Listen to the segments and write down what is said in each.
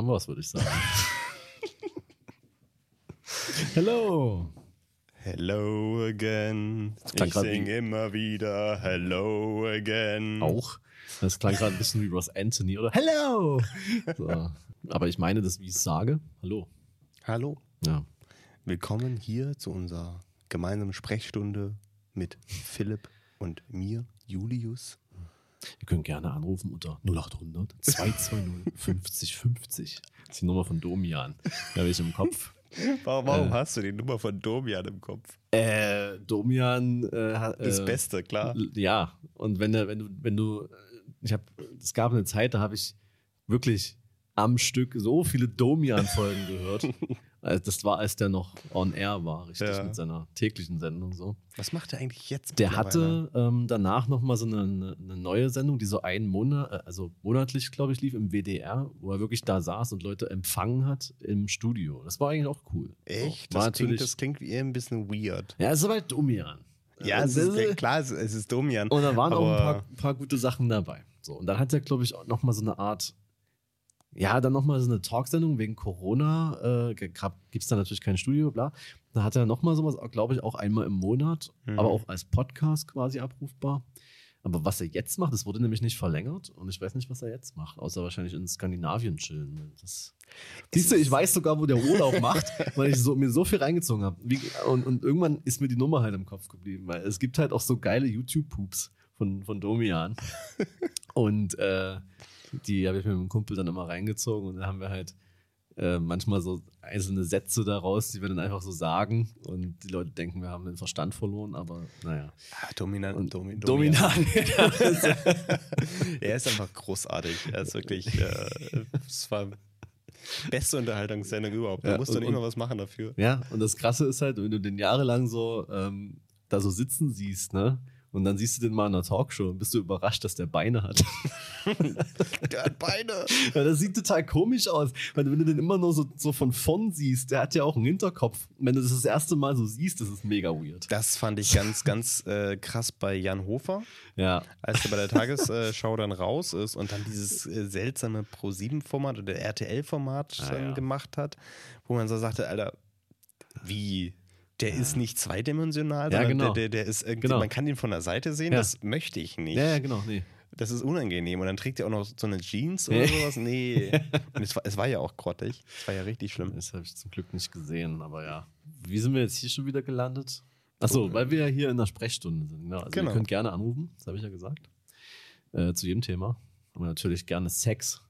haben wir es, würde ich sagen. Hello. Hello again. Ich sing immer wieder Hello again. Auch. Das klang gerade ein bisschen wie Ross Anthony oder Hello. So. Aber ich meine das, wie ich es sage. Hallo. Hallo. Ja. Willkommen hier zu unserer gemeinsamen Sprechstunde mit Philipp und mir, Julius. Ihr könnt gerne anrufen unter 0800 220 50 50. Das ist die Nummer von Domian. Die habe ich im Kopf. Warum, warum äh, hast du die Nummer von Domian im Kopf? Äh, Domian äh, das Beste, klar. Ja, und wenn, wenn du, wenn du, ich habe, es gab eine Zeit, da habe ich wirklich am Stück so viele Domian-Folgen gehört. Also das war, als der noch on air war, richtig, ja. mit seiner täglichen Sendung so. Was macht er eigentlich jetzt? Der hatte ähm, danach nochmal so eine, eine, neue Sendung, die so einen Monat, äh, also monatlich, glaube ich, lief im WDR, wo er wirklich da saß und Leute empfangen hat im Studio. Das war eigentlich auch cool. Echt? Das, klingt, das klingt wie eher ein bisschen weird. Ja, es ist aber halt Domian. Ja, es ist, klar, es ist Domian. Und da waren auch ein paar, paar, gute Sachen dabei. So, und dann hat er, glaube ich, auch nochmal so eine Art ja, dann nochmal so eine Talksendung wegen Corona. Äh, Gibt es da natürlich kein Studio, bla. Da hat er nochmal sowas, glaube ich, auch einmal im Monat, mhm. aber auch als Podcast quasi abrufbar. Aber was er jetzt macht, das wurde nämlich nicht verlängert und ich weiß nicht, was er jetzt macht, außer wahrscheinlich in Skandinavien chillen. Das, siehst du, ich weiß sogar, wo der Urlaub macht, weil ich so, mir so viel reingezogen habe. Und, und irgendwann ist mir die Nummer halt im Kopf geblieben, weil es gibt halt auch so geile YouTube-Poops von, von Domian. und äh, die habe ich mit einem Kumpel dann immer reingezogen und dann haben wir halt äh, manchmal so einzelne Sätze daraus, die wir dann einfach so sagen und die Leute denken, wir haben den Verstand verloren, aber naja. Ah, dominant, und domi dominant. er ist einfach großartig. Er ist wirklich, äh, es war beste Unterhaltungssendung überhaupt. Da ja, musst du nicht mal was machen dafür. Ja, und das Krasse ist halt, wenn du den jahrelang so ähm, da so sitzen siehst, ne? Und dann siehst du den mal in einer Talkshow und bist du überrascht, dass der Beine hat. der hat Beine. Ja, das sieht total komisch aus. Weil wenn du den immer nur so, so von vorn siehst, der hat ja auch einen Hinterkopf. Wenn du das das erste Mal so siehst, das ist mega weird. Das fand ich ganz, ganz äh, krass bei Jan Hofer. Ja. Als er bei der Tagesschau dann raus ist und dann dieses äh, seltsame Pro-7-Format oder RTL-Format ah, ja. gemacht hat, wo man so sagte, Alter, wie der ist nicht zweidimensional, ja, genau. der, der, ist genau. man kann ihn von der Seite sehen, ja. das möchte ich nicht. Ja, ja genau, nee. Das ist unangenehm. Und dann trägt er auch noch so eine Jeans oder sowas. Nee. Und es war, es war ja auch grottig. Es war ja richtig schlimm. Das habe ich zum Glück nicht gesehen, aber ja. Wie sind wir jetzt hier schon wieder gelandet? Achso, weil wir ja hier in der Sprechstunde sind. Ja, also genau. ihr könnt gerne anrufen, das habe ich ja gesagt. Äh, zu jedem Thema. Aber natürlich gerne Sex.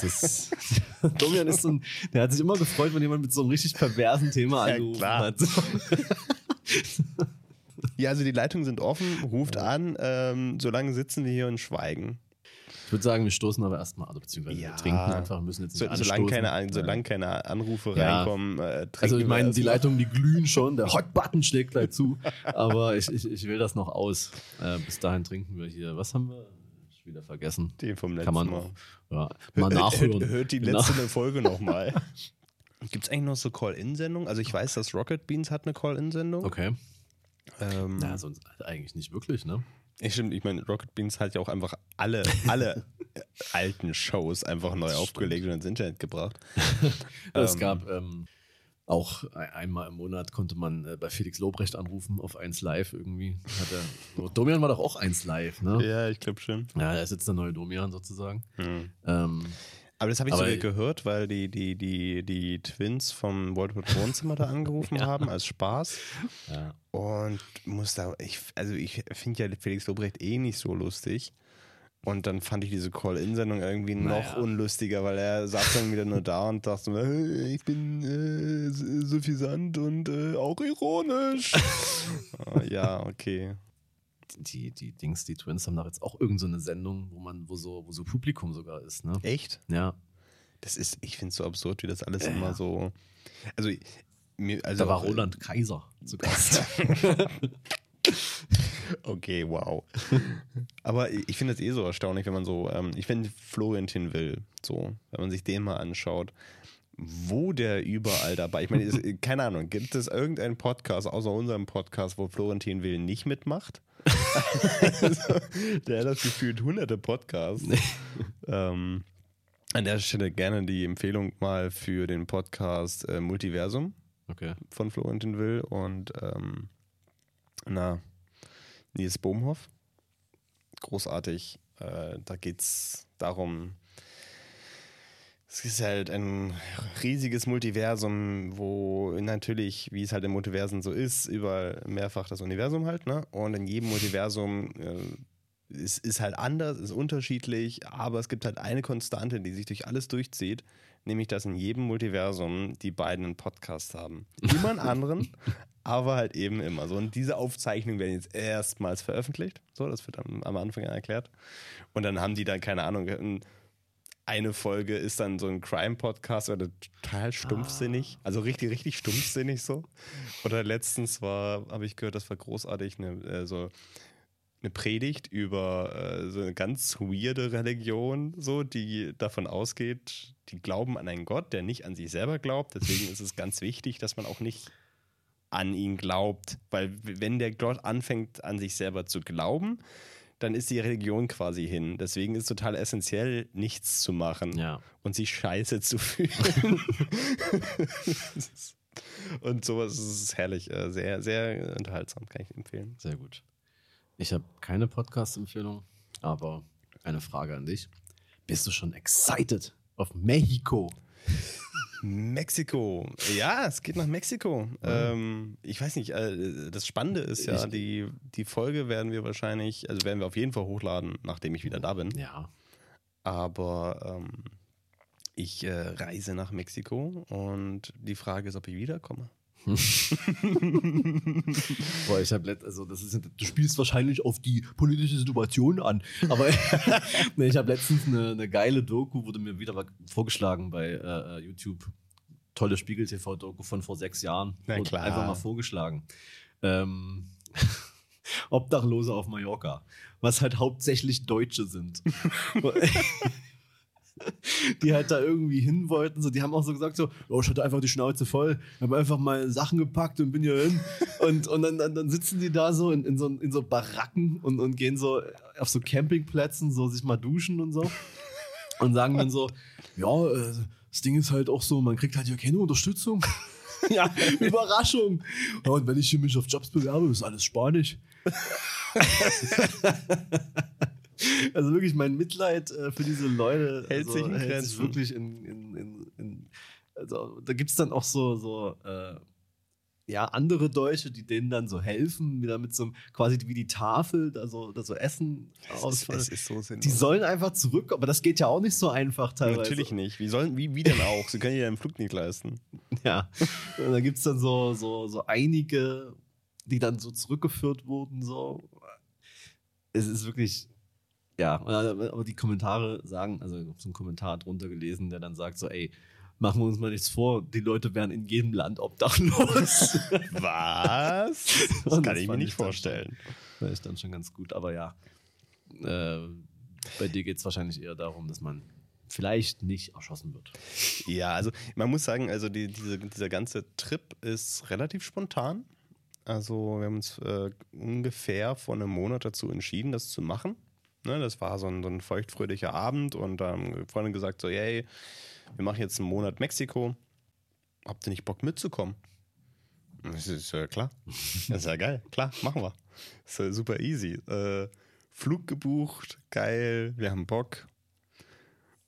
Das, Domian ist so ein, der hat sich immer gefreut, wenn jemand mit so einem richtig perversen Thema angerufen ja, hat. Ja, also die Leitungen sind offen, ruft an, ähm, solange sitzen wir hier und schweigen. Ich würde sagen, wir stoßen aber erstmal, also beziehungsweise ja. wir trinken einfach, müssen jetzt nicht so, solange keine, solange keine Anrufe ja. reinkommen. Äh, also ich meine, die Leitungen, die glühen schon, der Hot-Button schlägt gleich zu, aber ich, ich, ich will das noch aus. Äh, bis dahin trinken wir hier, was haben wir? Wieder vergessen. Den vom letzten Kann man Mal. Ja, mal nachhören. Hört, hört die letzte genau. Folge nochmal. Gibt es eigentlich noch so Call-In-Sendungen? Also ich weiß, dass Rocket Beans hat eine Call-In-Sendung. Okay. Ähm, ja, sonst eigentlich nicht wirklich, ne? Ich, stimmt, ich meine, Rocket Beans hat ja auch einfach alle, alle alten Shows einfach neu aufgelegt und ins Internet gebracht. es ähm, gab ähm, auch einmal im Monat konnte man äh, bei Felix Lobrecht anrufen auf 1 Live irgendwie. Hat er, Domian war doch auch 1 Live, ne? Ja, ich glaube schon. Ja, er ist jetzt der neue Domian sozusagen. Mhm. Ähm, aber das habe ich sogar gehört, weil die, die, die, die Twins vom World Wohnzimmer da angerufen ja. haben als Spaß. Ja. Und muss da, ich, also ich finde ja Felix Lobrecht eh nicht so lustig. Und dann fand ich diese Call-In-Sendung irgendwie naja. noch unlustiger, weil er saß dann wieder nur da und dachte, hey, ich bin äh, suffisant und äh, auch ironisch. oh, ja, okay. Die, die Dings, die Twins haben da jetzt auch irgendeine so Sendung, wo man, wo so, wo so Publikum sogar ist, ne? Echt? Ja. Das ist, ich finde es so absurd, wie das alles äh. immer so. Also, mir, also da war Roland Kaiser zu Gast. Okay, wow. Aber ich finde es eh so erstaunlich, wenn man so, ähm, ich finde Florentin Will, so, wenn man sich den mal anschaut, wo der überall dabei, ich meine, keine Ahnung, gibt es irgendeinen Podcast außer unserem Podcast, wo Florentin Will nicht mitmacht? also, der hat das gefühlt hunderte Podcasts. ähm, An der Stelle gerne die Empfehlung mal für den Podcast äh, Multiversum Okay. von Florentin Will und ähm, na, Nils Bohmhoff. Großartig. Äh, da geht es darum, es ist halt ein riesiges Multiversum, wo natürlich, wie es halt im Multiversen so ist, überall mehrfach das Universum halt, ne? Und in jedem Multiversum äh, ist, ist halt anders, ist unterschiedlich, aber es gibt halt eine Konstante, die sich durch alles durchzieht, nämlich dass in jedem Multiversum die beiden einen Podcast haben. Immer einen anderen, aber halt eben immer so. Und diese Aufzeichnungen werden jetzt erstmals veröffentlicht. So, das wird am, am Anfang erklärt. Und dann haben die dann, keine Ahnung, ein- eine Folge ist dann so ein Crime-Podcast oder total stumpfsinnig. Also richtig, richtig stumpfsinnig so. Oder letztens war, habe ich gehört, das war großartig, eine, äh, so eine Predigt über äh, so eine ganz weirde Religion, so, die davon ausgeht, die glauben an einen Gott, der nicht an sich selber glaubt. Deswegen ist es ganz wichtig, dass man auch nicht an ihn glaubt. Weil wenn der Gott anfängt, an sich selber zu glauben, dann ist die Religion quasi hin. Deswegen ist es total essentiell, nichts zu machen Ja. und sich scheiße zu fühlen. und sowas ist herrlich. äh, Sehr, sehr unterhaltsam, kann ich empfehlen. Sehr gut. Ich habe keine Podcast-Empfehlung, aber eine Frage an dich. Bist du schon excited auf Mexiko? Mexiko. Ja, es geht nach Mexiko. Ähm, ich weiß nicht, äh, das Spannende ist ja, Ich- die, die Folge werden wir wahrscheinlich, also werden wir auf jeden Fall hochladen, nachdem ich wieder da bin. Ja. Aber ähm, ich äh, reise nach Mexiko und die Frage ist, ob ich wiederkomme. Boah, ich habe also das ist, du spielst wahrscheinlich auf die politische Situation an. Aber nee, ich habe letztens eine, eine geile Doku, wurde mir wieder vorgeschlagen bei äh, YouTube. Tolle Spiegel-TV-Doku von vor sechs Jahren. Na Wurde klar. Einfach mal vorgeschlagen. Ähm, Obdachlose auf Mallorca. Was halt hauptsächlich Deutsche sind. die halt da irgendwie hin wollten. So, die haben auch so gesagt: so, oh, ich hatte einfach die Schnauze voll, habe einfach mal Sachen gepackt und bin hier hin. Und, und dann, dann, dann sitzen die da so in, in, so in so Baracken und, und gehen so auf so Campingplätzen, so sich mal duschen und so. Und sagen dann so: Ja, äh, das Ding ist halt auch so, man kriegt halt hier keine Unterstützung. ja, Überraschung. Ja, und wenn ich hier mich auf Jobs bewerbe, ist alles Spanisch. Also wirklich mein Mitleid äh, für diese Leute Hält sich in hält Grenzen. sich wirklich in, in, in, in also da gibt es dann auch so, so äh, ja, andere Deutsche, die denen dann so helfen, wieder mit so einem, quasi wie die Tafel, da so, da so Essen Es ist, ausfallen. es ist so. Die sollen einfach zurück, aber das geht ja auch nicht so einfach teilweise. Natürlich nicht. Wie, sollen, wie, wie denn auch? Sie können ja den Flug nicht leisten. Ja. Und da gibt es dann so, so, so einige, die dann so zurückgeführt wurden. So. Es ist wirklich, ja, aber die Kommentare sagen, also ich habe so einen Kommentar drunter gelesen, der dann sagt so, ey, machen wir uns mal nichts vor, die Leute wären in jedem Land obdachlos. Was? Das kann das ich mir nicht vorstellen. Das ist dann schon ganz gut, aber ja. Äh, bei dir geht es wahrscheinlich eher darum, dass man vielleicht nicht erschossen wird. Ja, also man muss sagen, also die, diese, dieser ganze Trip ist relativ spontan. Also wir haben uns äh, ungefähr vor einem Monat dazu entschieden, das zu machen. Ne, das war so ein, so ein feuchtfröhlicher Abend und da haben Freunde gesagt so, hey, wir machen jetzt einen Monat Mexiko. Habt ihr nicht Bock mitzukommen? Das ist ja klar. Das ist ja geil. Klar, machen wir. Das ist ja super easy. Äh, Flug gebucht, geil, wir haben Bock.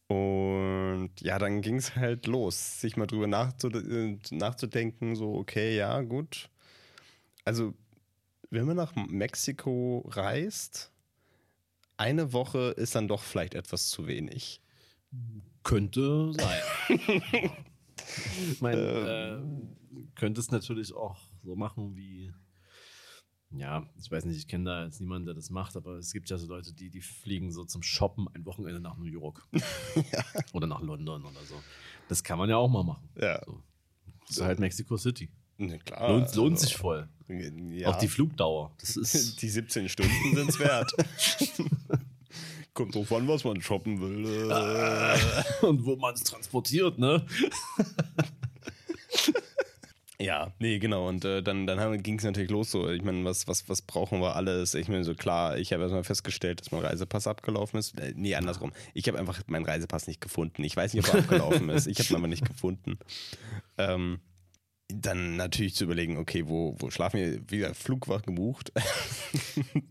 Und ja, dann ging es halt los, sich mal drüber äh, nachzudenken, so, okay, ja, gut. Also, wenn man nach Mexiko reist, eine Woche ist dann doch vielleicht etwas zu wenig. Könnte sein. ich meine, äh, könnte es natürlich auch so machen wie, ja, ich weiß nicht, ich kenne da jetzt niemanden, der das macht, aber es gibt ja so Leute, die, die fliegen so zum Shoppen ein Wochenende nach New York. Oder nach London oder so. Das kann man ja auch mal machen. Ja, So. Das ist halt Mexico City. ne, klar. Lohnt, lohnt also, sich voll. Ja, Auch die Flugdauer. Das ist. die 17 Stunden sind es wert. Kommt drauf an, was man shoppen will. Äh. und wo man es transportiert, ne? Ja, nee, genau. Und äh, dann, dann ging es natürlich los so. Ich meine, was, was, was brauchen wir alles? Ich meine, so klar, ich habe erstmal festgestellt, dass mein Reisepass abgelaufen ist. Äh, nee, andersrum. Ich habe einfach meinen Reisepass nicht gefunden. Ich weiß nicht, ob er abgelaufen ist. Ich habe ihn aber nicht gefunden. Ähm, dann natürlich zu überlegen, okay, wo, wo schlafen wir? Wieder Flug war gebucht.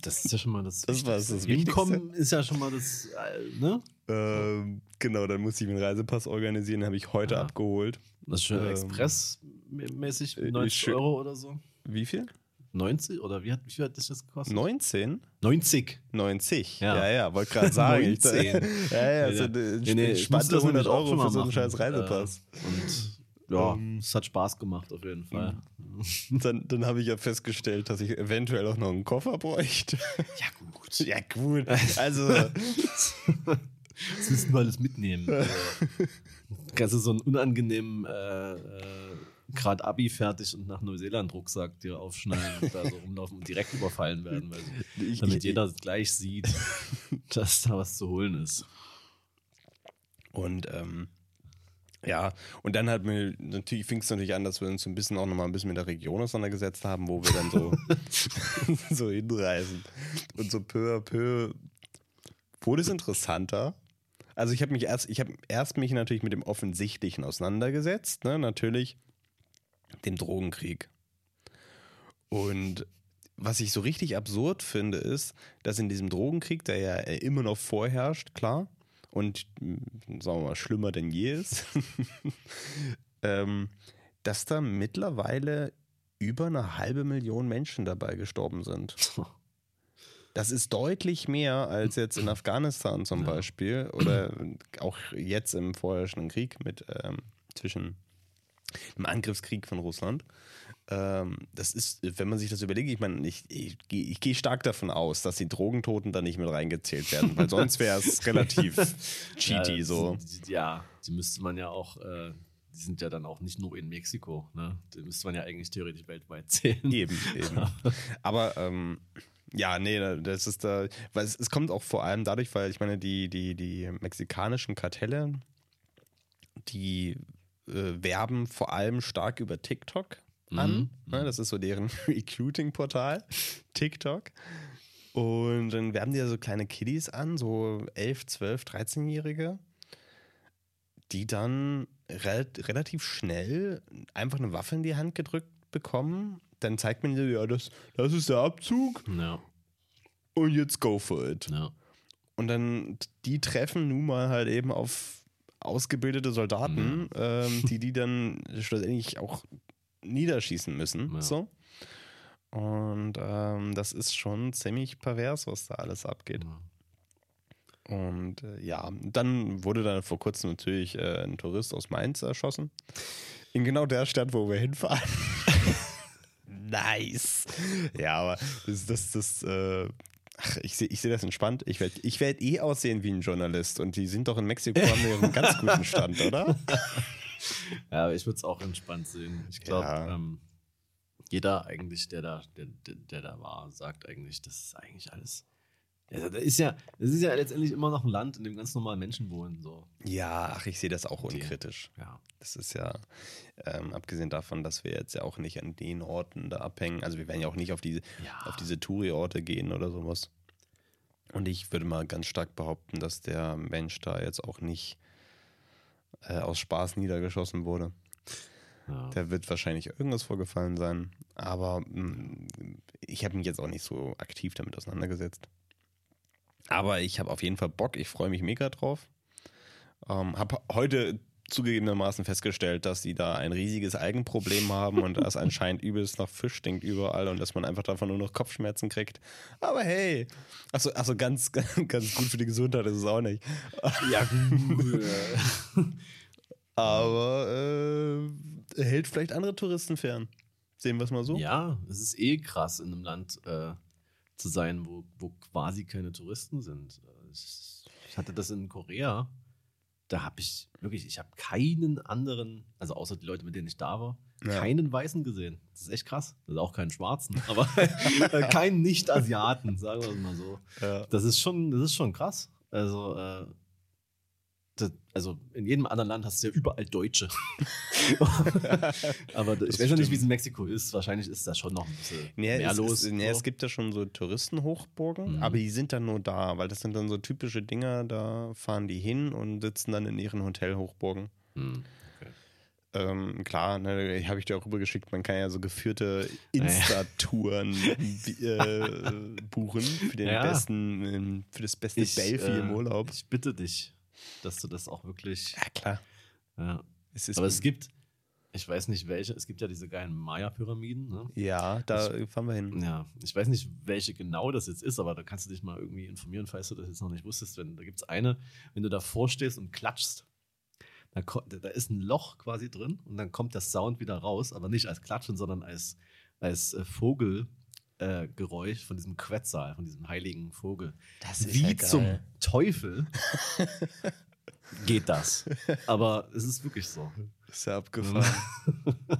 Das ist ja schon mal das. Das war das Hinkommen ist ja schon mal das, äh, ne? Ähm, genau, dann musste ich mir einen Reisepass organisieren, habe ich heute Ja. abgeholt. Das ist schon Ähm, expressmäßig äh, 90 schön- Euro oder so. Wie viel? 90 oder wie hat, wie viel hat das jetzt gekostet? 19? 90. 90. Ja. Ja, ja, wollte gerade sagen. Ich, 19. ja, ja, Ja, so ja. eine Nee, nee, ich entspannte musste das 100 nämlich auch Euro für so einen scheiß Reisepass. Äh, und ja, Ähm, es hat Spaß gemacht auf jeden Fall. Dann, dann habe ich ja festgestellt, dass ich eventuell auch noch einen Koffer bräuchte. Ja, gut. ja, gut. Also, Das müssen wir alles mitnehmen. Also, kannst du so einen unangenehmen äh, äh, gerade Abi fertig und nach Neuseeland-Rucksack dir aufschneiden und da so rumlaufen und direkt überfallen werden, ich, damit ich, jeder gleich sieht, dass da was zu holen ist. Und ähm, ja, und dann hat mir natürlich fing es natürlich an, dass wir uns ein bisschen auch nochmal ein bisschen mit der Region auseinandergesetzt haben, wo wir dann so, so hinreisen. Und so peu à peu wurde es interessanter. Also ich habe mich erst, ich habe erst mich natürlich mit dem Offensichtlichen auseinandergesetzt, ne? natürlich dem Drogenkrieg. Und was ich so richtig absurd finde, ist, dass in diesem Drogenkrieg, der ja immer noch vorherrscht, klar, und mh, sagen wir mal schlimmer denn je ist, ähm, dass da mittlerweile über eine halbe Million Menschen dabei gestorben sind. Das ist deutlich mehr als jetzt in Afghanistan zum Ja. Beispiel oder auch jetzt im vorherrschenden Krieg mit ähm, zwischen dem Angriffskrieg von Russland. Ähm, das ist, wenn man sich das überlegt, ich meine, ich, ich, ich gehe stark davon aus, dass die Drogentoten da nicht mit reingezählt werden, weil sonst wäre es relativ cheaty ja, so. Ja, die müsste man ja auch, äh, die sind ja dann auch nicht nur in Mexiko, ne? Die müsste man ja eigentlich theoretisch weltweit zählen. Eben, eben. Aber ähm, ja, nee, das ist da, weil es, es kommt auch vor allem dadurch, weil ich meine, die, die, die mexikanischen Kartelle, die äh, werben vor allem stark über TikTok an. Mhm. Ne, das ist so deren Recruiting-Portal, TikTok. Und dann werben die ja so kleine Kiddies an, so 11, 12, 13-Jährige, die dann rel relativ schnell einfach eine Waffe in die Hand gedrückt bekommen. Dann zeigt man dir, ja, das, das ist der Abzug Ja, und jetzt go for it. ja. Und dann, die treffen nun mal halt eben auf ausgebildete Soldaten, ähm, die die dann schlussendlich auch niederschießen müssen. Ja. So. Und ähm, das ist schon ziemlich pervers, was da alles abgeht. ja. Und äh, ja, dann wurde dann vor kurzem natürlich äh, ein Tourist aus Mainz erschossen. In genau der Stadt, wo wir hinfahren. nice. Ja, aber das, das, das äh, ach, ich sehe ich seh das entspannt. Ich werde ich werd eh aussehen wie ein Journalist. Und die sind doch in Mexiko, haben wir einen ganz guten Stand, oder? Ja, aber ich würde es auch entspannt sehen. Ich glaube, Ja. ähm, jeder eigentlich, der da, der, der, der da war, sagt eigentlich, das ist eigentlich alles. Ja, das ist ja, das ist ja letztendlich immer noch ein Land, in dem ganz normal Menschen wohnen. So. Ja, ach, ich sehe das auch Die- unkritisch. Ja. Das ist ja, ähm, abgesehen davon, dass wir jetzt ja auch nicht an den Orten da abhängen. Also wir werden ja auch nicht auf diese, Ja. auf diese Touri-Orte gehen oder sowas. Und ich würde mal ganz stark behaupten, dass der Mensch da jetzt auch nicht äh, aus Spaß niedergeschossen wurde. ja. Da wird wahrscheinlich irgendwas vorgefallen sein. Aber mh, ich habe mich jetzt auch nicht so aktiv damit auseinandergesetzt. Aber ich habe auf jeden Fall Bock. Ich freue mich mega drauf. Ähm, habe heute zugegebenermaßen festgestellt, dass die da ein riesiges Algenproblem haben und das anscheinend übelst nach Fisch stinkt überall und dass man einfach davon nur noch Kopfschmerzen kriegt. Aber hey, also, also ganz, ganz gut für die Gesundheit ist es auch nicht. ja. Aber äh, hält vielleicht andere Touristen fern. Sehen wir es mal so. ja, es ist eh krass, in einem Land äh, zu sein, wo, wo quasi keine Touristen sind. Äh, ich hatte das in Korea. Da habe ich wirklich, ich habe keinen anderen, also außer die Leute, mit denen ich da war, Ja. keinen Weißen gesehen. Das ist echt krass. Das ist auch keinen Schwarzen, aber äh, keinen Nicht-Asiaten, sagen wir es mal so. Ja. Das ist schon, das ist schon krass. Also, äh, also in jedem anderen Land hast du ja überall Deutsche. Aber das ich weiß ja nicht, wie es in Mexiko ist. Wahrscheinlich ist da schon noch ein bisschen nee, mehr es, los. Es, nee, so. es gibt ja schon so Touristenhochburgen, mhm. aber die sind dann nur da, weil das sind dann so typische Dinger, da fahren die hin und sitzen dann in ihren Hotelhochburgen. Mhm. Ähm, klar, ne, habe ich dir auch rübergeschickt, man kann ja so geführte Insta-Touren äh, buchen für den ja. besten, ähm, für das beste ich, Belfi äh, im Urlaub. Ich bitte dich dass du das auch wirklich. Ja, klar. Ja. Es Aber es gibt, ich weiß nicht welche, es gibt ja diese geilen Maya-Pyramiden. Ne? Ja, da ich, fahren wir hin. Ja, ich weiß nicht, welche genau das jetzt ist, aber da kannst du dich mal irgendwie informieren, falls du das jetzt noch nicht wusstest. Wenn, da gibt es eine, wenn du davor stehst und klatschst, da, da, ist ein Loch quasi drin und dann kommt der Sound wieder raus, aber nicht als Klatschen, sondern als, als äh, Vogel. Äh, Geräusch von diesem Quetzal, von diesem heiligen Vogel. Das ist Wie ja zum Teufel geht das. Aber es ist wirklich so. Ist ja abgefahren.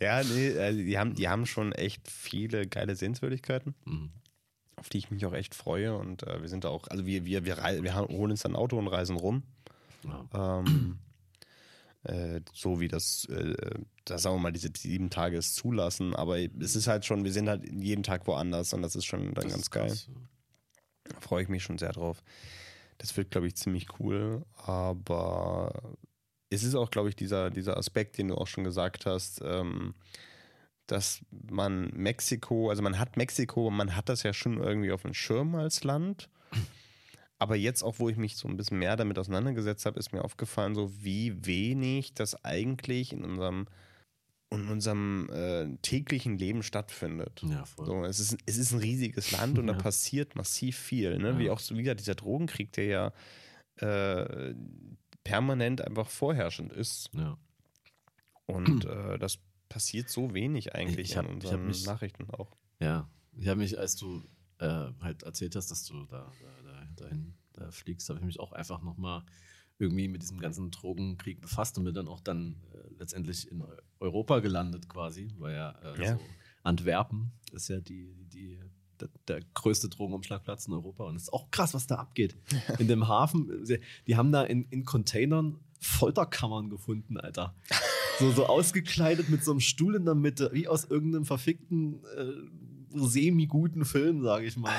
ja, nee, also die, haben, die haben schon echt viele geile Sehenswürdigkeiten. Mhm. Auf die ich mich auch echt freue. Und äh, wir sind da auch, also wir, wir, wir, wir holen uns ein Auto und reisen rum. Ja. Ähm, äh, so wie das, äh, da sagen wir mal, diese sieben Tage es zulassen. Aber es ist halt schon, wir sind halt jeden Tag woanders und das ist schon dann das ganz geil. Krass. Da freue ich mich schon sehr drauf. Das wird, glaube ich, ziemlich cool. Aber es ist auch, glaube ich, dieser, dieser Aspekt, den du auch schon gesagt hast, ähm, dass man Mexiko, also man hat Mexiko, man hat das ja schon irgendwie auf dem Schirm als Land. Aber jetzt auch, wo ich mich so ein bisschen mehr damit auseinandergesetzt habe, ist mir aufgefallen, so wie wenig das eigentlich in unserem, in unserem äh, täglichen Leben stattfindet. Ja, voll. So, es, ist, es ist ein riesiges Land und ja. da passiert massiv viel. Ne? Ja. Wie auch so wieder dieser Drogenkrieg, der ja äh, permanent einfach vorherrschend ist. Ja. Und äh, das passiert so wenig eigentlich ich hab, in unseren mich, Nachrichten auch. Ja, ich habe mich, als du äh, halt erzählt hast, dass du da, da dahin da fliegst, habe ich mich auch einfach nochmal irgendwie mit diesem ganzen Drogenkrieg befasst und bin dann auch dann äh, letztendlich in Europa gelandet quasi, weil ja, äh, ja. So Antwerpen ist ja die, die, der, der, größte Drogenumschlagplatz in Europa und es ist auch krass, was da abgeht. In dem Hafen, die haben da in, in Containern Folterkammern gefunden, Alter. So, so ausgekleidet mit so einem Stuhl in der Mitte, wie aus irgendeinem verfickten äh, semi-guten Film, sage ich mal.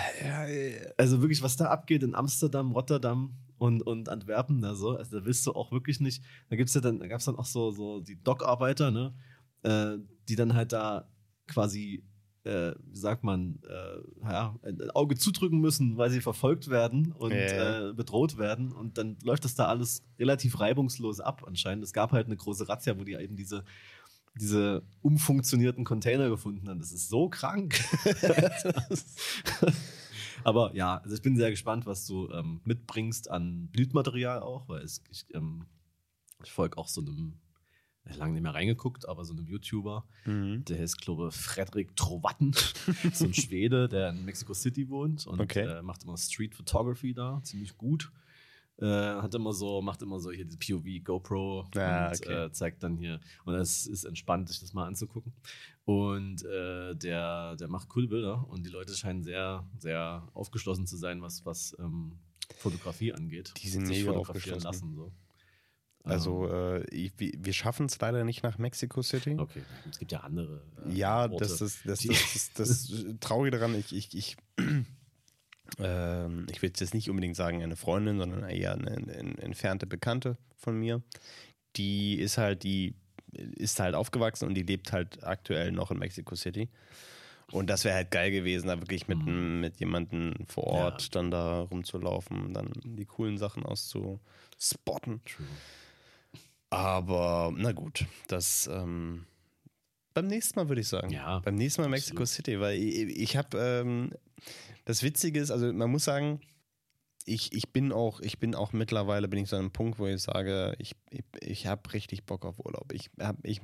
Also wirklich, was da abgeht in Amsterdam, Rotterdam und, und Antwerpen, da so, also da willst du auch wirklich nicht. Da gibt's ja dann, da gab es dann auch so, so die Dockarbeiter, ne, äh, die dann halt da quasi äh, wie sagt man, äh, ja, ein Auge zudrücken müssen, weil sie verfolgt werden und yeah. äh, bedroht werden. Und dann läuft das da alles relativ reibungslos ab anscheinend. Es gab halt eine große Razzia, wo die eben diese diese umfunktionierten Container gefunden haben. Das ist so krank. Aber ja, also ich bin sehr gespannt, was du ähm, mitbringst an Blütmaterial auch, weil es, ich, ähm, ich folge auch so einem, lange nicht mehr reingeguckt, aber so einem YouTuber, mhm. der heißt, glaube ich, Frederik Trovatten, so ein Schwede, der in Mexico City wohnt und okay. äh, macht immer Street Photography da, ziemlich gut. Äh, hat immer so, macht immer so hier diese POV GoPro ah, und okay. äh, zeigt dann hier. Und es ist entspannt, sich das mal anzugucken. Und äh, der, der macht coole Bilder und die Leute scheinen sehr, sehr aufgeschlossen zu sein, was, was ähm, Fotografie angeht. Die sind mega aufgeschlossen. Lassen, so. Also ähm. äh, ich, wir schaffen es leider nicht nach Mexico City. Okay, es gibt ja andere. Äh, ja, Orte, das ist das, das, das, das, das Traurige daran. Ich, ich, ich ähm, ich will jetzt nicht unbedingt sagen eine Freundin, sondern eher eine, eine, entfernte Bekannte von mir. Die ist halt, die ist halt aufgewachsen und die lebt halt aktuell noch in Mexico City. Und das wäre halt geil gewesen, da wirklich mit, mhm. mit jemandem vor Ort ja. dann da rumzulaufen, dann die coolen Sachen auszuspotten. True. Aber na gut, das ähm, beim nächsten Mal würde ich sagen. Ja. Beim nächsten Mal Mexico absolut. City, weil ich, ich habe ähm, das Witzige ist, also man muss sagen, ich, ich bin auch, ich bin auch mittlerweile bin ich so an einem Punkt, wo ich sage, ich, ich, ich habe richtig Bock auf Urlaub. Ich, ich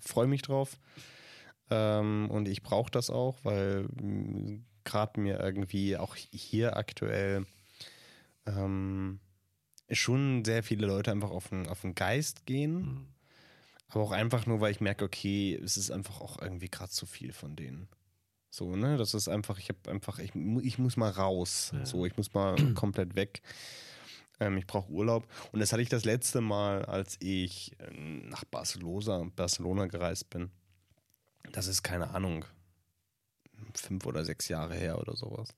freue mich drauf ähm, und ich brauche das auch, weil gerade mir irgendwie auch hier aktuell ähm, schon sehr viele Leute einfach auf den, auf den Geist gehen. Mhm. Aber auch einfach nur, weil ich merke, okay, es ist einfach auch irgendwie gerade zu viel von denen. So, ne? Das ist einfach, ich habe einfach, ich, ich muss mal raus. Ja. So, ich muss mal komplett weg. Ähm, ich brauche Urlaub. Und das hatte ich das letzte Mal, als ich ähm, nach Barcelona, Barcelona gereist bin. Das ist keine Ahnung, fünf oder sechs Jahre her oder sowas.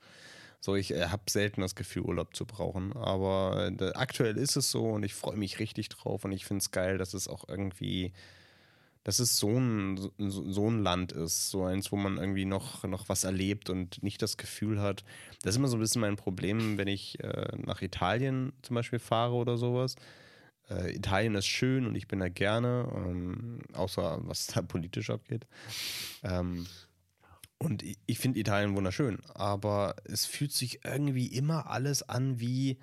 So, ich äh, habe selten das Gefühl, Urlaub zu brauchen. Aber äh, aktuell ist es so und ich freue mich richtig drauf und ich finde es geil, dass es auch irgendwie, dass es so ein, so, so ein Land ist. So eins, wo man irgendwie noch, noch was erlebt und nicht das Gefühl hat. Das ist immer so ein bisschen mein Problem, wenn ich äh, nach Italien zum Beispiel fahre oder sowas. Äh, Italien ist schön und ich bin da gerne, ähm, außer was da politisch abgeht. Ähm, und ich, ich finde Italien wunderschön, aber es fühlt sich irgendwie immer alles an wie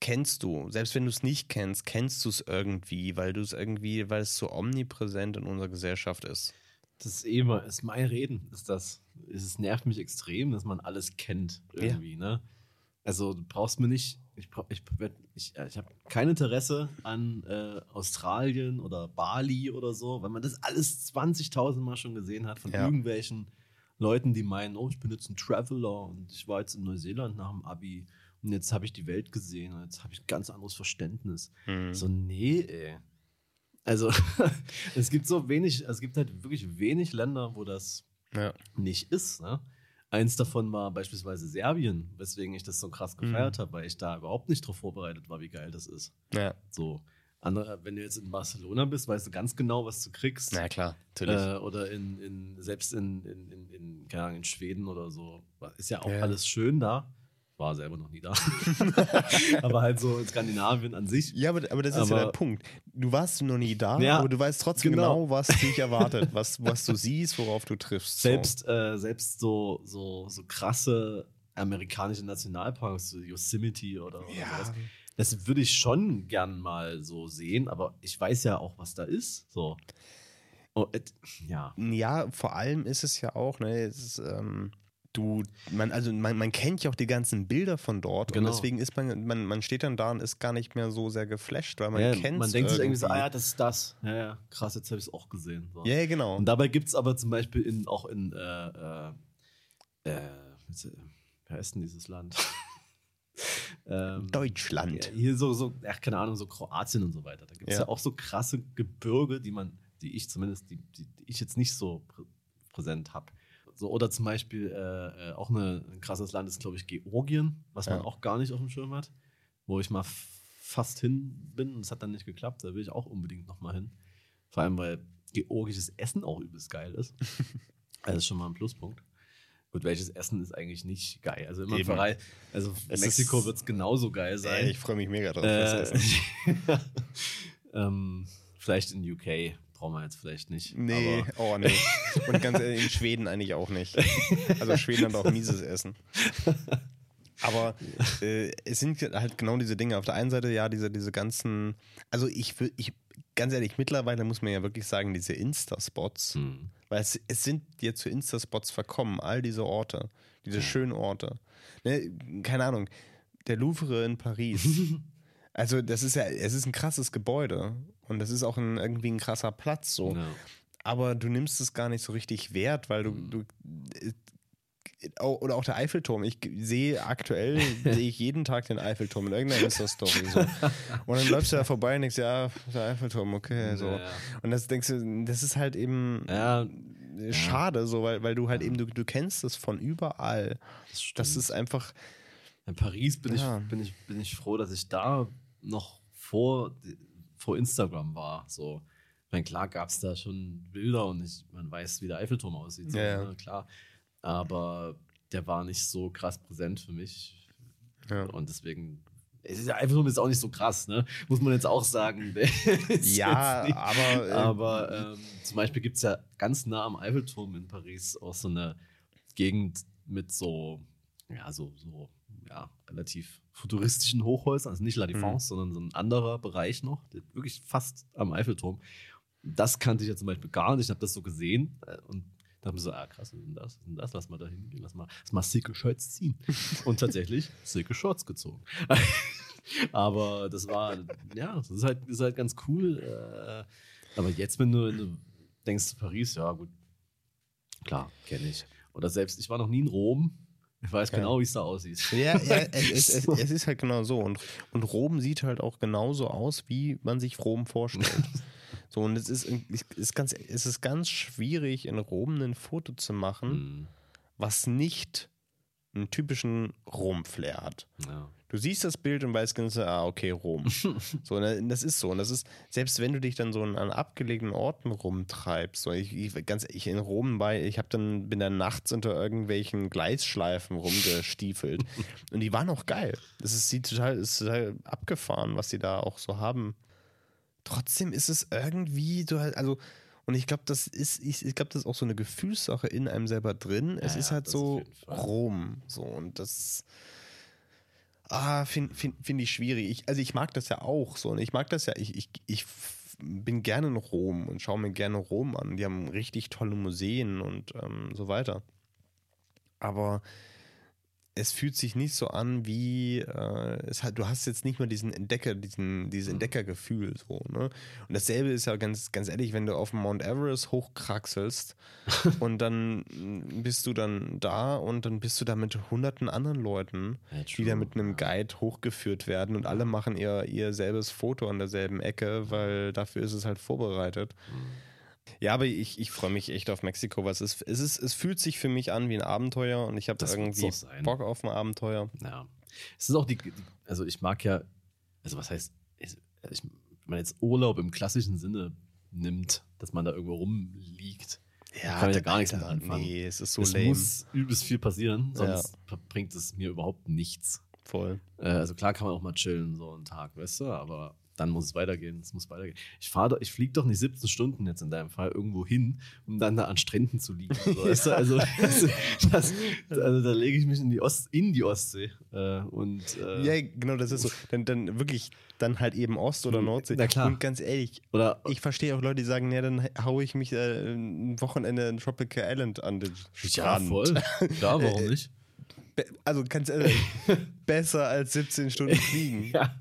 kennst du. Selbst wenn du es nicht kennst, kennst du es irgendwie, weil du es irgendwie, weil es so omnipräsent in unserer Gesellschaft ist. Das ist immer, ist mein Reden, ist das. Es nervt mich extrem, dass man alles kennt irgendwie, ja. ne? Also du brauchst mir nicht, ich, ich, ich, ich habe kein Interesse an äh, Australien oder Bali oder so, weil man das alles 20.000 Mal schon gesehen hat von ja. irgendwelchen Leuten, die meinen, oh, ich bin jetzt ein Traveler und ich war jetzt in Neuseeland nach dem Abi und jetzt habe ich die Welt gesehen und jetzt habe ich ein ganz anderes Verständnis. Mhm. So, nee, ey. Also, es gibt so wenig, es gibt halt wirklich wenig Länder, wo das ja. nicht ist. Ne? Eins davon war beispielsweise Serbien, weswegen ich das so krass gefeiert mhm. habe, weil ich da überhaupt nicht drauf vorbereitet war, wie geil das ist. Ja. So. Andere, wenn du jetzt in Barcelona bist, weißt du ganz genau, was du kriegst. Na klar, natürlich. Äh, oder in, in, selbst in, in, in, in, keine Ahnung, in Schweden oder so. Ist ja auch ja. alles schön da war selber noch nie da. aber halt so in Skandinavien an sich. Ja, aber, aber das ist aber, ja der Punkt. Du warst noch nie da, ja, aber du weißt trotzdem genau, genau was dich erwartet, was, was du siehst, worauf du triffst. Selbst, so, äh, selbst so, so, so krasse amerikanische Nationalparks, so Yosemite oder, oder ja. sowas. Das würde ich schon gern mal so sehen, aber ich weiß ja auch, was da ist. So. Oh, et, ja. Ja, vor allem ist es ja auch, ne, es ist, ähm, du, man, also man, man kennt ja auch die ganzen Bilder von dort genau. und deswegen ist man, man, man steht dann da und ist gar nicht mehr so sehr geflasht, weil man ja, kennt Man denkt sich irgendwie so, ah ja, das ist das. Ja, ja, krass, jetzt habe ich es auch gesehen. So. Ja, genau. Und dabei gibt es aber zum Beispiel in, auch in, äh, äh, äh, wer heißt denn dieses Land? ähm, Deutschland. Ja, hier so, so, ach, keine Ahnung, so Kroatien und so weiter. Da gibt es ja. ja. auch so krasse Gebirge, die man, die ich zumindest, die, die, die ich jetzt nicht so prä präsent habe. So, oder zum Beispiel äh, äh, auch eine, ein krasses Land ist, glaube ich, Georgien, was ja. man auch gar nicht auf dem Schirm hat, wo ich mal fast hin bin. Das hat dann nicht geklappt. Da will ich auch unbedingt nochmal hin. Vor allem, weil georgisches Essen auch übelst geil ist. das ist schon mal ein Pluspunkt. Gut, welches Essen ist eigentlich nicht geil? Also immer Verein, also es Mexiko wird es genauso geil sein. Ey, ich freue mich mega drauf. Äh, ähm, vielleicht in UK brauchen wir jetzt vielleicht nicht. Nee, oh nee. Und ganz ehrlich, in Schweden eigentlich auch nicht. Also Schweden hat auch mieses Essen. Aber äh, es sind halt genau diese Dinge. Auf der einen Seite ja diese, diese ganzen, also ich will, ich, ganz ehrlich, mittlerweile muss man ja wirklich sagen, diese Insta-Spots, hm. weil es, es sind jetzt zu Insta-Spots verkommen, all diese Orte, diese schönen Orte. Ne, keine Ahnung, der Louvre in Paris. Also, das ist ja, es ist ein krasses Gebäude und das ist auch ein, irgendwie ein krasser Platz so. Ja. Aber du nimmst es gar nicht so richtig wert, weil du, du äh, oder auch der Eiffelturm. Ich sehe aktuell, sehe ich jeden Tag den Eiffelturm in irgendeiner Insta-Story. So. Und dann läufst du da vorbei und denkst, ja, der Eiffelturm, okay. So. Ja, ja. Und das denkst du, das ist halt eben ja, schade, so, weil, weil du halt eben, du, du kennst es von überall. Das, das ist einfach. In Paris bin, ich, bin, ich, bin ich froh, dass ich da noch vor, vor Instagram war. So, ich meine, klar gab es da schon Bilder und ich, man weiß, wie der Eiffelturm aussieht. So, ja, ne? klar. Aber der war nicht so krass präsent für mich. Ja. Und deswegen der Eiffelturm ist auch nicht so krass, ne? Muss man jetzt auch sagen. ja, aber. Äh, aber ähm, zum Beispiel gibt es ja ganz nah am Eiffelturm in Paris auch so eine Gegend mit so, ja, so, so ja, relativ futuristischen Hochhäusern, also nicht La Défense, mhm. sondern so ein anderer Bereich noch, wirklich fast am Eiffelturm. Das kannte ich ja zum Beispiel gar nicht. Ich habe das so gesehen äh, und dachte mir so, ah krass, was ist denn das? Was ist denn das? Lass mal da hingehen, lass mal, lass mal sicke Shirts ziehen. und tatsächlich sicke Shorts gezogen. aber das war, ja, das ist halt, ist halt ganz cool. Äh, aber jetzt, wenn du, wenn du denkst, Paris, ja gut, klar, kenne ich. Oder selbst, ich war noch nie in Rom, Ich weiß Geil. genau, wie es da aussieht. Ja, ja es, es, es, ist halt genau so. Und, und Rom sieht halt auch genauso aus, wie man sich Rom vorstellt. so, und es ist, ist, ganz, es ist ganz schwierig, in Rom ein Foto zu machen, Hm, was nicht einen typischen Rom-Flair hat. ja. Du siehst das Bild und weißt ganz, ah, okay, Rom. so, ne, das ist so. Und das ist, selbst wenn du dich dann so an abgelegenen Orten rumtreibst, so ich, ich ganz ich in Rom war, ich habe dann bin dann nachts unter irgendwelchen Gleisschleifen rumgestiefelt und die waren auch geil. Das ist sieht total, ist total abgefahren, was sie da auch so haben. Trotzdem ist es irgendwie so halt, also und ich glaube, das ist, ich, ich glaube, das ist auch so eine Gefühlssache in einem selber drin. Es Ja, ist halt so. Rom, so und das Ah, finde find, find ich schwierig. Ich, also ich mag das ja auch so. Und ich mag das ja, ich, ich, ich bin gerne in Rom und schaue mir gerne Rom an. Die haben richtig tolle Museen und ähm, so weiter. Aber es fühlt sich nicht so an wie, äh, es hat, du hast jetzt nicht mehr diesen Entdecker, diesen, dieses Entdeckergefühl so, ne? Und dasselbe ist ja ganz, ganz ehrlich, wenn du auf dem Mount Everest hochkraxelst und dann bist du dann da und dann bist du da mit hunderten anderen Leuten, Ja, die da mit einem Guide hochgeführt werden und alle machen ihr, ihr selbes Foto an derselben Ecke, weil dafür ist es halt vorbereitet. Ja, aber ich, ich freue mich echt auf Mexiko, weil es ist, es ist, es fühlt sich für mich an wie ein Abenteuer und ich habe irgendwie. Bock auf ein Abenteuer. Ja. Es ist auch die, die, also ich mag ja, also was heißt, ich, ich, wenn man jetzt Urlaub im klassischen Sinne nimmt, dass man da irgendwo rumliegt, kann ich ja gar nichts mit anfangen. Nee, es ist so es lame. muss übelst viel passieren, sonst bringt es mir überhaupt nichts. Voll. Äh, also klar kann man auch mal chillen, so einen Tag, weißt du, aber dann muss es weitergehen, es muss weitergehen. Ich fahre, ich fliege doch nicht 17 Stunden jetzt in deinem Fall irgendwo hin, um dann da an Stränden zu liegen. So, weißt du? Also, das, also da lege ich mich in die, Ost, in die Ostsee äh, und äh, Ja, genau, das ist so. Dann, dann wirklich, dann halt eben Ost- oder Nordsee. Na klar. Und ganz ehrlich, oder ich verstehe auch Leute, die sagen, ja, dann haue ich mich äh, ein Wochenende in Tropical Island an den ja, Strand. voll. Klar, warum Äh, nicht? Be also ganz ehrlich, besser als 17 Stunden fliegen. Ja.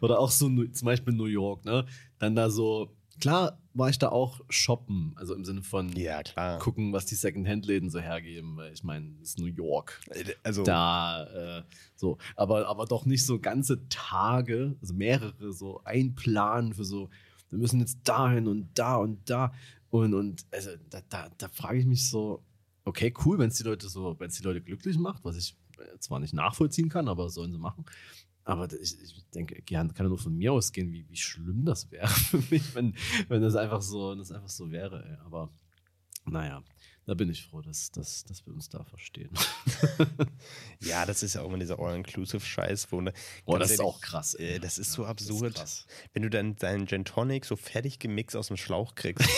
Oder auch so zum Beispiel New York, ne? Dann da so, klar war ich da auch shoppen, also im Sinne von Ja, klar. gucken, was die Second-Hand-Läden so hergeben, weil ich meine, es ist New York. Also, Da, äh, so, aber, aber doch nicht so ganze Tage, also mehrere, so ein Plan für so, wir müssen jetzt dahin und da und da. Und, und also da, da, da frage ich mich so, okay, cool, wenn es die Leute so, wenn es die Leute glücklich macht, was ich äh, zwar nicht nachvollziehen kann, aber sollen sie machen. Aber ich, ich denke, gern kann ja nur von mir ausgehen, wie, wie schlimm das wäre für mich, wenn, wenn das einfach so, das einfach so wäre. Ey. Aber naja, da bin ich froh, dass, dass, dass wir uns da verstehen. ja, das ist ja auch immer dieser All-Inclusive-Scheiß, wo ne, Boah, das ist auch krass. Äh, das ist so Ja, ist absurd. krass. wenn du dann deinen Gin Tonic so fertig gemixt aus dem Schlauch kriegst.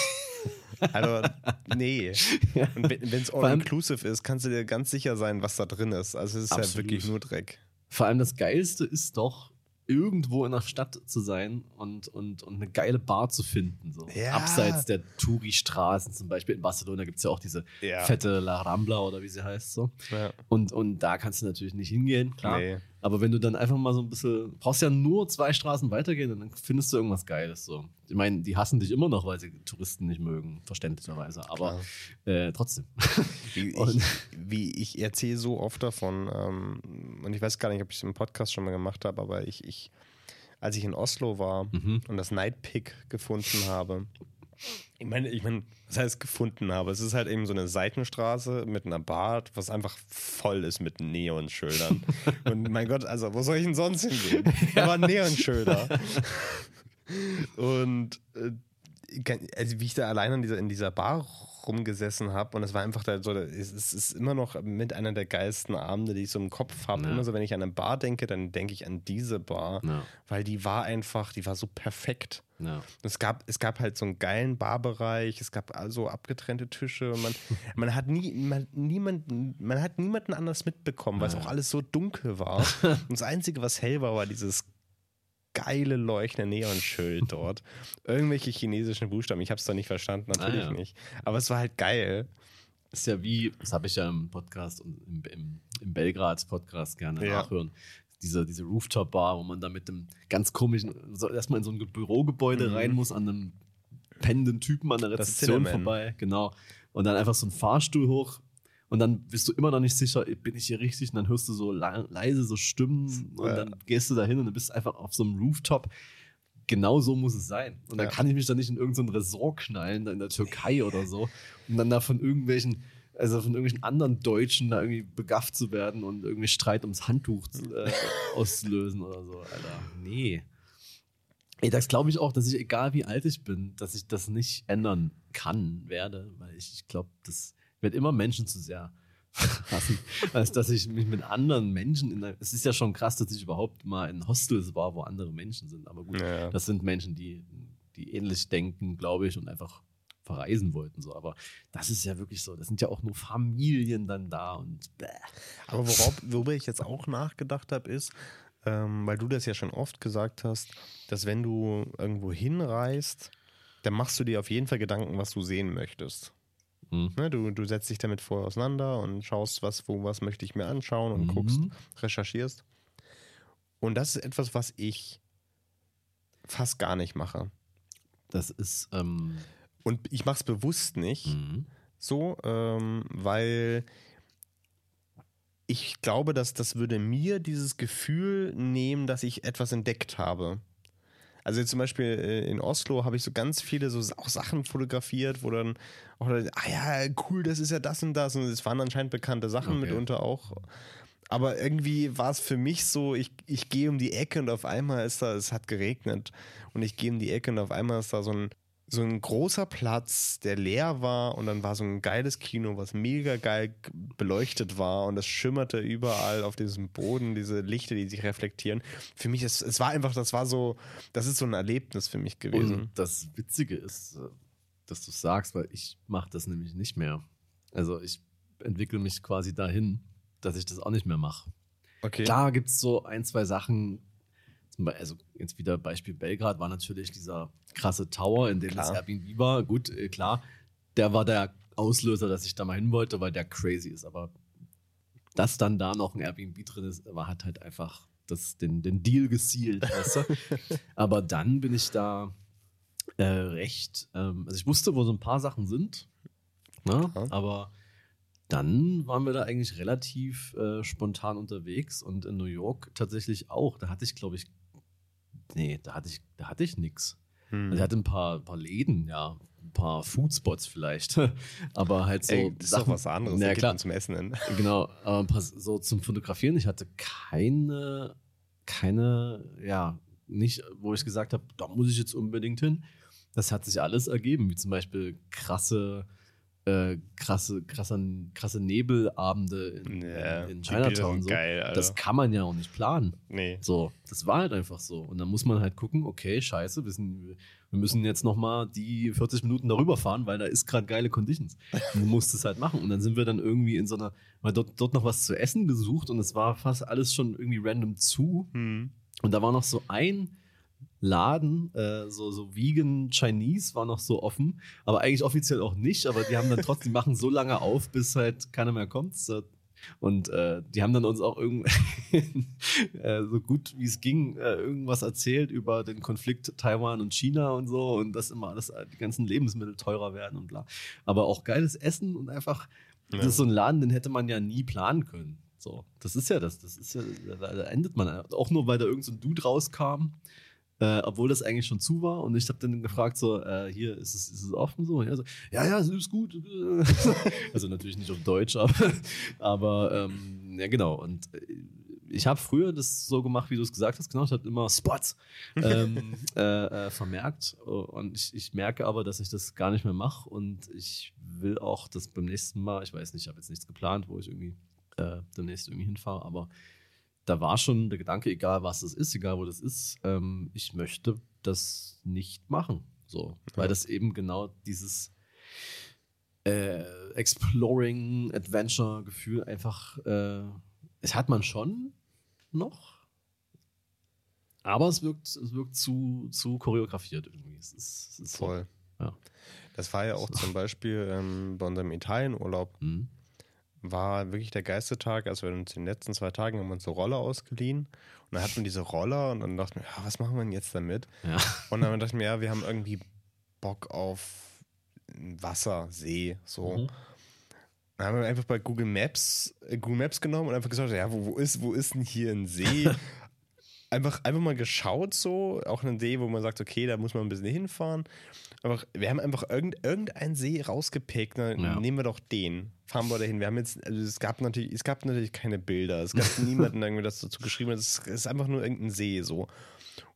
also, nee. Ja. Und wenn es all-inclusive ist, kannst du dir ganz sicher sein, was da drin ist. Also, es ist ja Absolut. wirklich nur Dreck. Vor allem das Geilste ist doch, irgendwo in der Stadt zu sein und, und, und eine geile Bar zu finden. So. Ja. Abseits der Touri-Straßen, zum Beispiel in Barcelona gibt es ja auch diese Ja. fette La Rambla oder wie sie heißt. So. Ja. Und, und da kannst du natürlich nicht hingehen, klar. Nee. Aber wenn du dann einfach mal so ein bisschen, brauchst ja nur zwei Straßen weitergehen und dann findest du irgendwas Geiles. So. Ich meine, die hassen dich immer noch, weil sie Touristen nicht mögen, verständlicherweise. Aber äh, trotzdem. Wie ich, wie ich erzähle so oft davon, ähm, und ich weiß gar nicht, ob ich es im Podcast schon mal gemacht habe, aber ich, ich als ich in Oslo war Mhm. und das Night Pick gefunden habe, ich meine, ich meine, was heißt gefunden habe? Es ist halt eben so eine Seitenstraße mit einer Bar, was einfach voll ist mit Neonschildern. und mein Gott, also wo soll ich denn sonst hingehen? Da waren Neonschilder. Und äh, also wie ich da allein in dieser, in dieser Bar rumgesessen habe und es war einfach da so, es ist, es ist immer noch mit einer der geilsten Abende, die ich so im Kopf habe. Ja. Immer so, wenn ich an eine Bar denke, dann denke ich an diese Bar, Ja. weil die war einfach, die war so perfekt. Ja. Es gab, es gab halt so einen geilen Barbereich, es gab also abgetrennte Tische. Man, man, hat nie, man, niemanden, man hat niemanden anders mitbekommen, weil es Ja. auch alles so dunkel war. Und das Einzige, was hell war, war dieses geile leuchtende Neonschild dort. Irgendwelche chinesischen Buchstaben. Ich habe es doch nicht verstanden, natürlich Ah, ja. nicht. Aber es war halt geil. Ist ja wie, das habe ich ja im Podcast und im, im, im Belgrads-Podcast gerne Ja. nachhören. Diese, diese Rooftop-Bar, wo man da mit dem ganz komischen, so erstmal in so ein Bürogebäude Mhm. rein muss, an einem pennenden Typen an der Rezeption vorbei, genau. Und dann einfach so ein Fahrstuhl hoch Und dann bist du immer noch nicht sicher, bin ich hier richtig? Und dann hörst du so leise so Stimmen und Ja. dann gehst du da hin und du bist einfach auf so einem Rooftop. Genau so muss es sein. Und dann Ja. kann ich mich da nicht in irgendein Resort knallen, da in der Türkei oder so. Und dann da von irgendwelchen, also von irgendwelchen anderen Deutschen da irgendwie begafft zu werden und irgendwie Streit ums Handtuch zu, äh, auszulösen oder so. Alter, nee. Ey, das glaube ich auch, dass ich, egal wie alt ich bin, dass ich das nicht ändern kann, werde, weil ich, ich glaube, das wird immer Menschen zu sehr hassen, als dass ich mich mit anderen Menschen in der, es ist ja schon krass, dass ich überhaupt mal in Hostels war, wo andere Menschen sind, aber gut, Ja. das sind Menschen, die, die ähnlich denken, glaube ich, und einfach verreisen wollten, so, aber das ist ja wirklich so, das sind ja auch nur Familien dann da und bäh. Aber worauf, worüber ich jetzt auch nachgedacht habe, ist, ähm, weil du das ja schon oft gesagt hast, dass wenn du irgendwo hinreist, dann machst du dir auf jeden Fall Gedanken, was du sehen möchtest. Hm. Ne, du, du setzt dich damit vorher auseinander und schaust, was, wo, was möchte ich mir anschauen und Mhm. guckst, recherchierst. Und das ist etwas, was ich fast gar nicht mache. das ist, ähm, Und ich mache es bewusst nicht. mhm. so, ähm, weil ich glaube, dass das würde mir dieses Gefühl nehmen, dass ich etwas entdeckt habe. Also zum Beispiel äh, in Oslo habe ich so ganz viele so auch Sachen fotografiert, wo dann auch, ah ja, cool, das ist ja das und das. Und es waren anscheinend bekannte Sachen Okay. mitunter auch. Aber irgendwie war es für mich so, ich, ich gehe um die Ecke und auf einmal ist da, es hat geregnet und ich gehe um die Ecke und auf einmal ist da so ein, so ein großer Platz, der leer war und dann war so ein geiles Kino, was mega geil beleuchtet war und es schimmerte überall auf diesem Boden, diese Lichter, die sich reflektieren. Für mich, es, es war einfach, das war so, das ist so ein Erlebnis für mich gewesen. Und das Witzige ist, äh, dass du es sagst, weil ich mache das nämlich nicht mehr. Also ich entwickle mich quasi dahin, dass ich das auch nicht mehr mache. Okay. Klar gibt es so ein, zwei Sachen, also jetzt wieder Beispiel Belgrad war natürlich dieser krasse Tower, in dem Klar. das Airbnb war. Gut, äh, klar, der war der Auslöser, dass ich da mal hin wollte, weil der crazy ist. Aber dass dann da noch ein Airbnb drin ist, war hat halt einfach das, den, den Deal gesealt, weißt du? Aber dann bin ich da äh, recht, ähm, also ich wusste, wo so ein paar Sachen sind, ne? Aber dann waren wir da eigentlich relativ äh, spontan unterwegs und in New York tatsächlich auch. Da hatte ich, glaube ich, nee, da hatte ich, da hatte ich nix. Hm. Also ich hatte ein paar, paar Läden, ja, ein paar Foodspots vielleicht, aber halt so Ey, das ist doch was anderes. Geht klar. zum Essen hin. Genau, aber ein paar so zum Fotografieren. Ich hatte keine, keine, ja, nicht, wo ich gesagt habe, da muss ich jetzt unbedingt hin. Das hat sich alles ergeben, wie zum Beispiel krasse, äh, krasse, krasse, krasse Nebelabende in, Ja, in Chinatown. So. geil, Alter. Das kann man ja auch nicht planen. Nee. So, das war halt einfach so. Und dann muss man halt gucken, okay, scheiße, wir, sind, wir müssen jetzt nochmal die 40 Minuten darüber fahren, weil da ist gerade geile Conditions. Du musst es halt machen. Und dann sind wir dann irgendwie in so einer, mal dort, dort noch was zu essen gesucht und es war fast alles schon irgendwie random zu. Hm. Und da war noch so ein Laden, äh, so, so Vegan Chinese war noch so offen, aber eigentlich offiziell auch nicht, aber die haben dann trotzdem, die machen so lange auf, bis halt keiner mehr kommt. Und äh, die haben dann uns auch irgend äh, so gut wie es ging äh, irgendwas erzählt über den Konflikt Taiwan und China und so und dass immer alles äh, die ganzen Lebensmittel teurer werden und bla. Aber auch geiles Essen und einfach Ja. das ist so ein Laden, den hätte man ja nie planen können. So, das ist ja das. Das ist ja, da, endet man auch nur, weil da irgend so ein Dude rauskam, äh, obwohl das eigentlich schon zu war. Und ich habe dann gefragt so, äh, hier ist es, ist es offen so? Und er so, ja, ja, es ist gut. also natürlich nicht auf Deutsch, aber, aber ähm, ja genau. Und äh, ich habe früher das so gemacht, wie du es gesagt hast, genau. Ich habe immer Spots ähm, äh, äh, vermerkt. Und ich, ich merke aber, dass ich das gar nicht mehr mache. Und ich will auch das beim nächsten Mal, ich weiß nicht, ich habe jetzt nichts geplant, wo ich irgendwie demnächst irgendwie hinfahre, aber da war schon der Gedanke, egal was das ist, egal wo das ist, ähm, ich möchte das nicht machen. So, weil Ja. das eben genau dieses äh, Exploring, Adventure-Gefühl einfach, äh, es hat man schon noch, aber es wirkt, es wirkt zu, zu choreografiert irgendwie. Es ist, es ist so. Voll. Ja. Das war ja auch zum Beispiel ähm, bei unserem Italienurlaub, Mhm. War wirklich der geilste Tag. Also wir uns in den letzten zwei Tagen haben wir uns so Roller ausgeliehen. Und dann hatten wir diese Roller und dann dachten wir, ja, was machen wir denn jetzt damit? Ja. Und dann dachten wir, ja, wir haben irgendwie Bock auf Wasser, See, so. Mhm. Dann haben wir einfach bei Google Maps, äh, Google Maps genommen und einfach gesagt, ja, wo, wo, ist, wo ist denn hier ein See? einfach, einfach mal geschaut so, auch ein See, wo man sagt, okay, da muss man ein bisschen hinfahren. Einfach, wir haben einfach irgend, irgendeinen See rausgepickt, dann Ja. nehmen wir doch den. Fahren wir dahin. Wir haben jetzt, also es gab natürlich, es gab natürlich keine Bilder, es gab niemanden irgendwie das dazu geschrieben, hat. es ist einfach nur irgendein See so. Und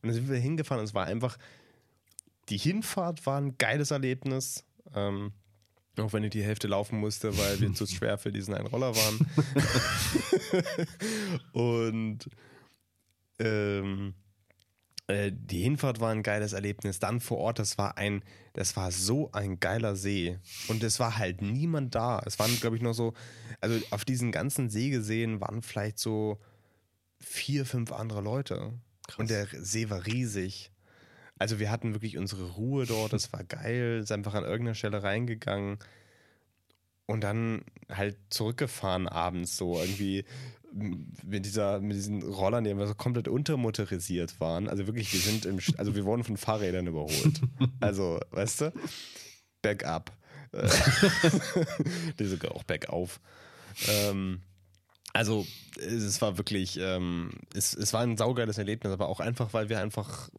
dann sind wir hingefahren und es war einfach, die Hinfahrt war ein geiles Erlebnis. Ähm, auch wenn ich die Hälfte laufen musste, weil wir zu schwer für diesen einen Roller waren. und ähm, äh, die Hinfahrt war ein geiles Erlebnis. Dann vor Ort, das war ein, das war so ein geiler See. Und es war halt niemand da. Es waren, glaube ich, noch so, also auf diesen ganzen See gesehen waren vielleicht so vier, fünf andere Leute. Und der See war riesig. Also wir hatten wirklich unsere Ruhe dort, das war geil, ist einfach an irgendeiner Stelle reingegangen und dann halt zurückgefahren abends so irgendwie mit dieser mit diesen Rollern, die einfach so komplett untermotorisiert waren. Also wirklich, wir sind im, also wir wurden von Fahrrädern überholt. Also, weißt du, bergab. Die sogar auch bergauf. Ähm, also es war wirklich, ähm, es, es war ein saugeiles Erlebnis, aber auch einfach, weil wir einfach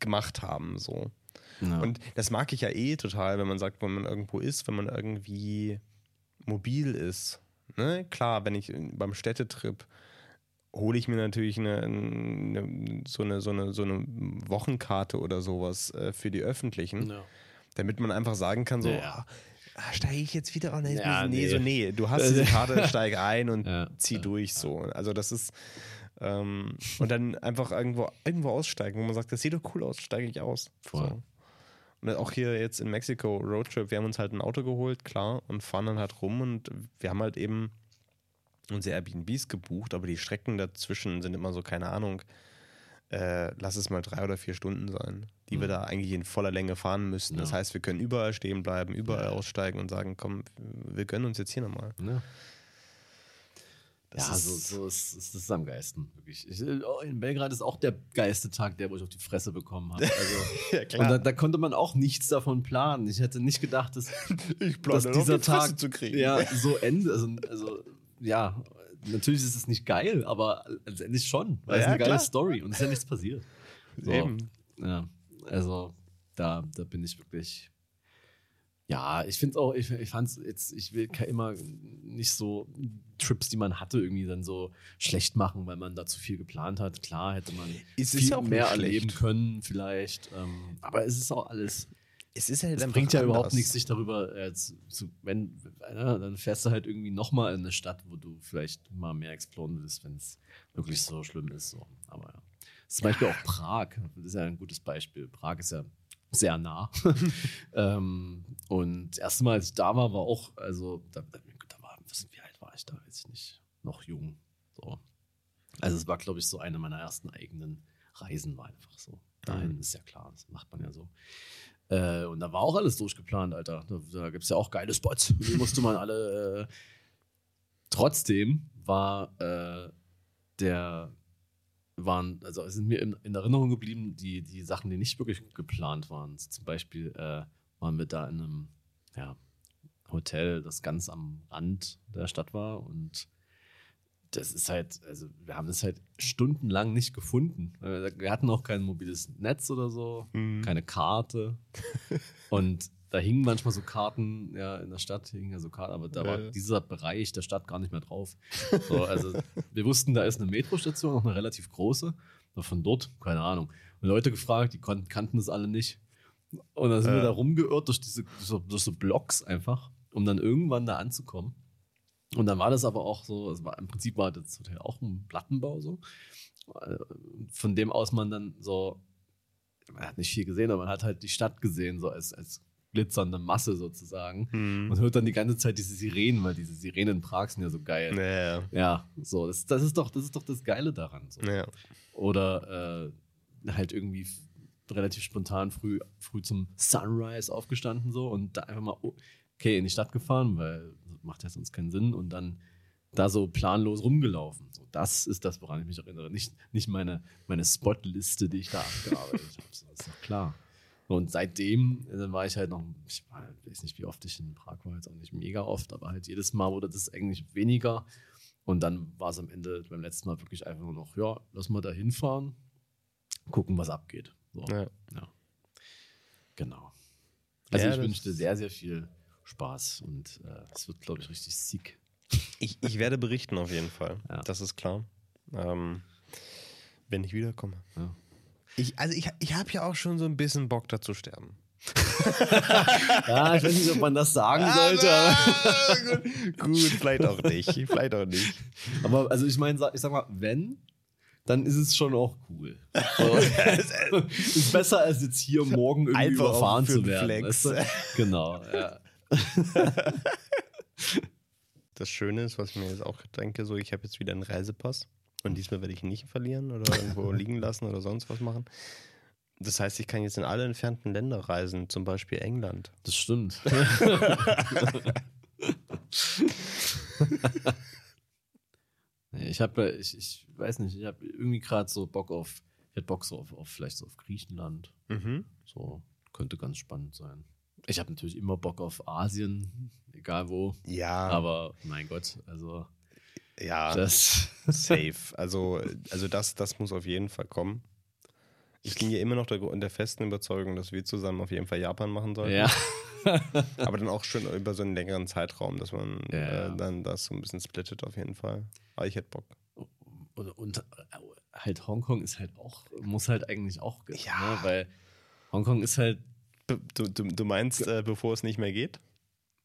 gemacht haben so. Ja. Und das mag ich ja eh total, wenn man sagt, wenn man irgendwo ist, wenn man irgendwie mobil ist. Ne? Klar, wenn ich beim Städtetrip hole ich mir natürlich eine, eine, so, eine, so, eine, so eine Wochenkarte oder sowas äh, für die öffentlichen, ja. damit man einfach sagen kann, so, Ja. ah, steige ich jetzt wieder? Oh, nee, Ja, nee, nee. so, nee, du hast diese Karte, steig ein und zieh durch so. Also das ist ähm, und dann einfach irgendwo, irgendwo aussteigen, wo man sagt, das sieht doch cool aus, steige ich aus. Voll. So. Und auch hier jetzt in Mexiko, Roadtrip, wir haben uns halt ein Auto geholt, klar, und fahren dann halt rum und wir haben halt eben unsere Airbnbs gebucht, aber die Strecken dazwischen sind immer so, keine Ahnung, äh, lass es mal drei oder vier Stunden sein, die wir da eigentlich in voller Länge fahren müssten. Das Ja. heißt, wir können überall stehen bleiben, überall Ja. aussteigen und sagen, komm, wir gönnen uns jetzt hier nochmal. Ja. Das ja, ist- so, so ist, ist das am geilsten, wirklich. Ich, oh, in Belgrad ist auch der geilste Tag, der, wo ich auf die Fresse bekommen habe. Also, Ja, und da, da konnte man auch nichts davon planen. Ich hätte nicht gedacht, dass, ich dass dieser Tag zu kriegen. ja, so endet. Also, also, ja, natürlich ist es nicht geil, aber letztendlich schon. Weil es Ja, eine geile klar. Story und es ist ja nichts passiert. So, Eben. Ja, also da, da bin ich wirklich. Ja, ich finde auch, ich, ich fand es jetzt, ich will immer nicht so Trips, die man hatte, irgendwie dann so schlecht machen, weil man da zu viel geplant hat. Klar hätte man Es viel ja mehr erleben können, vielleicht. Ähm, aber es ist auch alles. Es ist halt Es bringt ja überhaupt nichts, sich darüber äh, zu, zu wenn, ja, dann fährst du halt irgendwie nochmal in eine Stadt, wo du vielleicht mal mehr exploren willst, wenn es wirklich so schlimm ist. So. Aber ja. Zum Beispiel auch Prag, das ist ja ein gutes Beispiel. Prag ist ja sehr nah. ähm, und das erste Mal, als ich da war, war auch, also da, da, war, was, wie alt war ich da? Weiß ich nicht. Noch jung. So. Also es war, glaube ich, so eine meiner ersten eigenen Reisen, war einfach so. Dahin Mhm. ist ja klar, das macht man ja so. Äh, und da war auch alles durchgeplant, Alter. Da, da gibt es ja auch geile Spots. Die musste man alle. Äh, trotzdem war äh, der waren, also es sind mir in, in Erinnerung geblieben, die, die Sachen, die nicht wirklich geplant waren. Zum Beispiel äh, waren wir da in einem ja, Hotel, das ganz am Rand der Stadt war und das ist halt, also wir haben es halt stundenlang nicht gefunden. Wir hatten auch kein mobiles Netz oder so, Mhm. keine Karte. Und da hingen manchmal so Karten, ja, in der Stadt hingen ja so Karten, aber da war Ja. dieser Bereich der Stadt gar nicht mehr drauf. So, also wir wussten, da ist eine Metrostation, auch eine relativ große. Aber von dort, keine Ahnung. Und Leute gefragt, die konnten, kannten das alle nicht. Und dann sind wir Ja. da rumgeirrt durch diese durch so Blocks einfach, um dann irgendwann da anzukommen. Und dann war das aber auch so, es war, im Prinzip war das Hotel auch ein Plattenbau so, äh, von dem aus man dann so, man hat nicht viel gesehen, aber man hat halt die Stadt gesehen, so als, als glitzernde Masse sozusagen. Mhm. Und hört dann die ganze Zeit diese Sirenen, weil diese Sirenen in Prag sind ja so geil. Ja, Ja, so, das, das, ist doch, das ist doch das Geile daran. So. ja. Oder äh, halt irgendwie relativ spontan früh, früh zum Sunrise aufgestanden so und da einfach mal, oh, okay, in die Stadt gefahren, weil das macht ja sonst keinen Sinn und dann da so planlos rumgelaufen. So, das ist das, woran ich mich erinnere. Nicht, nicht meine, meine Spotliste, die ich da abgearbeitet habe. So, das ist doch klar. Und seitdem äh, war ich halt noch, ich weiß nicht, wie oft ich in Prag war, jetzt auch nicht mega oft, aber halt jedes Mal wurde das eigentlich weniger. Und dann war es am Ende beim letzten Mal wirklich einfach nur noch, ja, lass mal da hinfahren, gucken, was abgeht. So. Ja. Ja. Genau. Also Ja, ich dir sehr, sehr viel Spaß und äh, es wird, glaube ich, richtig sick. Ich, ich werde berichten auf jeden Fall. Ja. Das ist klar. Ähm, wenn ich wiederkomme. Ja. Ich, also ich, ich habe ja auch schon so ein bisschen Bock da zu sterben. Ja, ich weiß nicht, ob man das sagen sollte, aber, gut, gut, vielleicht auch nicht. Vielleicht auch nicht. aber also ich meine, ich sag mal, wenn, dann ist es schon auch cool. So. ist besser als jetzt hier morgen irgendwie Einfach überfahren zu den werden. Flex. Weißt du? Genau, ja. Das Schöne ist, was ich mir jetzt auch denke, so ich habe jetzt wieder einen Reisepass und diesmal werde ich ihn nicht verlieren oder irgendwo liegen lassen oder sonst was machen. Das heißt, ich kann jetzt in alle entfernten Länder reisen, zum Beispiel England. Das stimmt. Ich habe, ich, ich weiß nicht, ich habe irgendwie gerade so Bock auf, ich hätte Bock so auf, auf vielleicht so auf Griechenland. Mhm. So könnte ganz spannend sein. Ich habe natürlich immer Bock auf Asien, egal wo. Ja, Aber mein Gott, also ja, das. safe. Also, also das, das muss auf jeden Fall kommen. Ich bin ja immer noch der, der festen Überzeugung, dass wir zusammen auf jeden Fall Japan machen sollten. ja. Aber dann auch schon über so einen längeren Zeitraum, dass man Ja, äh, dann das so ein bisschen splittet auf jeden Fall. Aber ich hätte Bock. Und, und äh, halt Hongkong ist halt auch, muss halt eigentlich auch, Ja. ne? weil Hongkong ist halt Du, du, du meinst, äh, bevor es nicht mehr geht?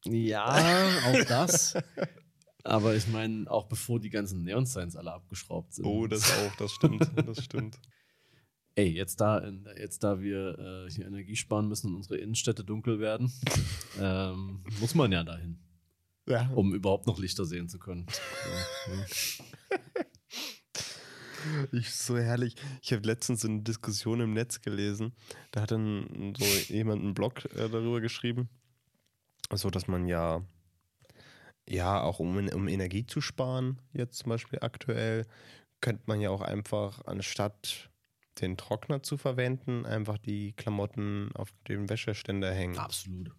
Ja, auch das. Aber ich meine, auch bevor die ganzen Neon-Signs alle abgeschraubt sind. Oh, das auch, das stimmt. Das stimmt. Ey, jetzt da, jetzt da wir äh, hier Energie sparen müssen und unsere Innenstädte dunkel werden, ähm, muss man ja dahin, Ja. um überhaupt noch Lichter sehen zu können. So, ja. Ich, so herrlich. Ich habe letztens eine Diskussion im Netz gelesen. Da hat dann so jemand einen Blog äh, darüber geschrieben. So, dass man ja, ja, auch um, um Energie zu sparen, jetzt zum Beispiel aktuell, könnte man ja auch einfach, anstatt den Trockner zu verwenden, einfach die Klamotten auf den Wäscheständer hängen. Absolut.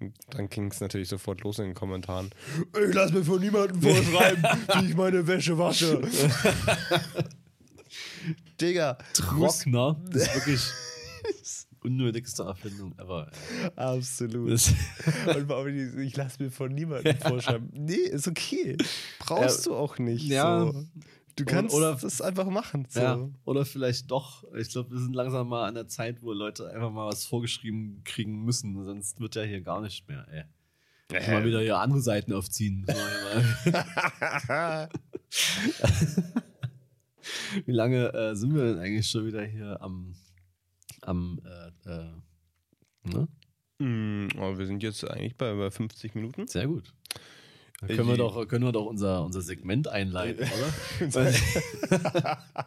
Und Dann ging es natürlich sofort los in den Kommentaren. Ich lass mir von niemandem vorschreiben, wie ich meine Wäsche wasche. Digga, Trockner ist wirklich unnötigste Erfindung ever. ey. absolut. Das, Und warum ich, ich lasse mir von niemandem vorschreiben. Nee, ist okay. Brauchst Ja, du auch nicht. ja. So. Du kannst oder- das einfach machen. So. Ja, oder vielleicht doch. Ich glaube, wir sind langsam mal an der Zeit, wo Leute einfach mal was vorgeschrieben kriegen müssen. Sonst wird ja hier gar nicht mehr, ey. Äh. Mal wieder hier andere Seiten aufziehen. Wie lange äh, sind wir denn eigentlich schon wieder hier am, am äh, äh, ne? Mm, aber wir sind jetzt eigentlich bei über 50 Minuten. Sehr gut. Dann können wir doch, können wir doch unser, unser Segment einleiten, oder?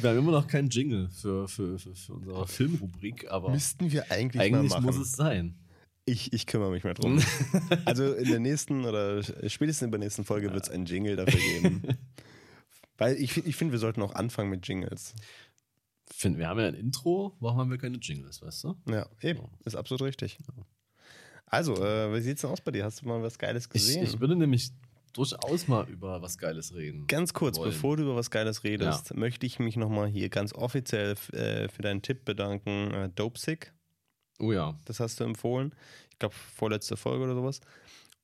Wir haben immer noch keinen Jingle für, für, für, für unsere Filmrubrik, aber Müssten wir eigentlich, eigentlich mal machen. muss es sein. Ich, ich kümmere mich mal drum. also in der nächsten oder spätestens in der nächsten Folge wird es einen Jingle dafür geben. Weil ich, ich finde, wir sollten auch anfangen mit Jingles. Find, wir haben ja ein Intro, warum haben wir keine Jingles, weißt du? Ja, eben. Ist absolut richtig. Also, äh, wie sieht's denn aus bei dir? Hast du mal was Geiles Ich, gesehen? ich würde nämlich durchaus mal über was Geiles reden. Ganz kurz, wollen. bevor du über was Geiles redest, möchte ich mich nochmal hier ganz offiziell äh, für deinen Tipp bedanken. Äh, Dopesick, Oh ja. das hast du empfohlen. Ich glaube, vorletzte Folge oder sowas.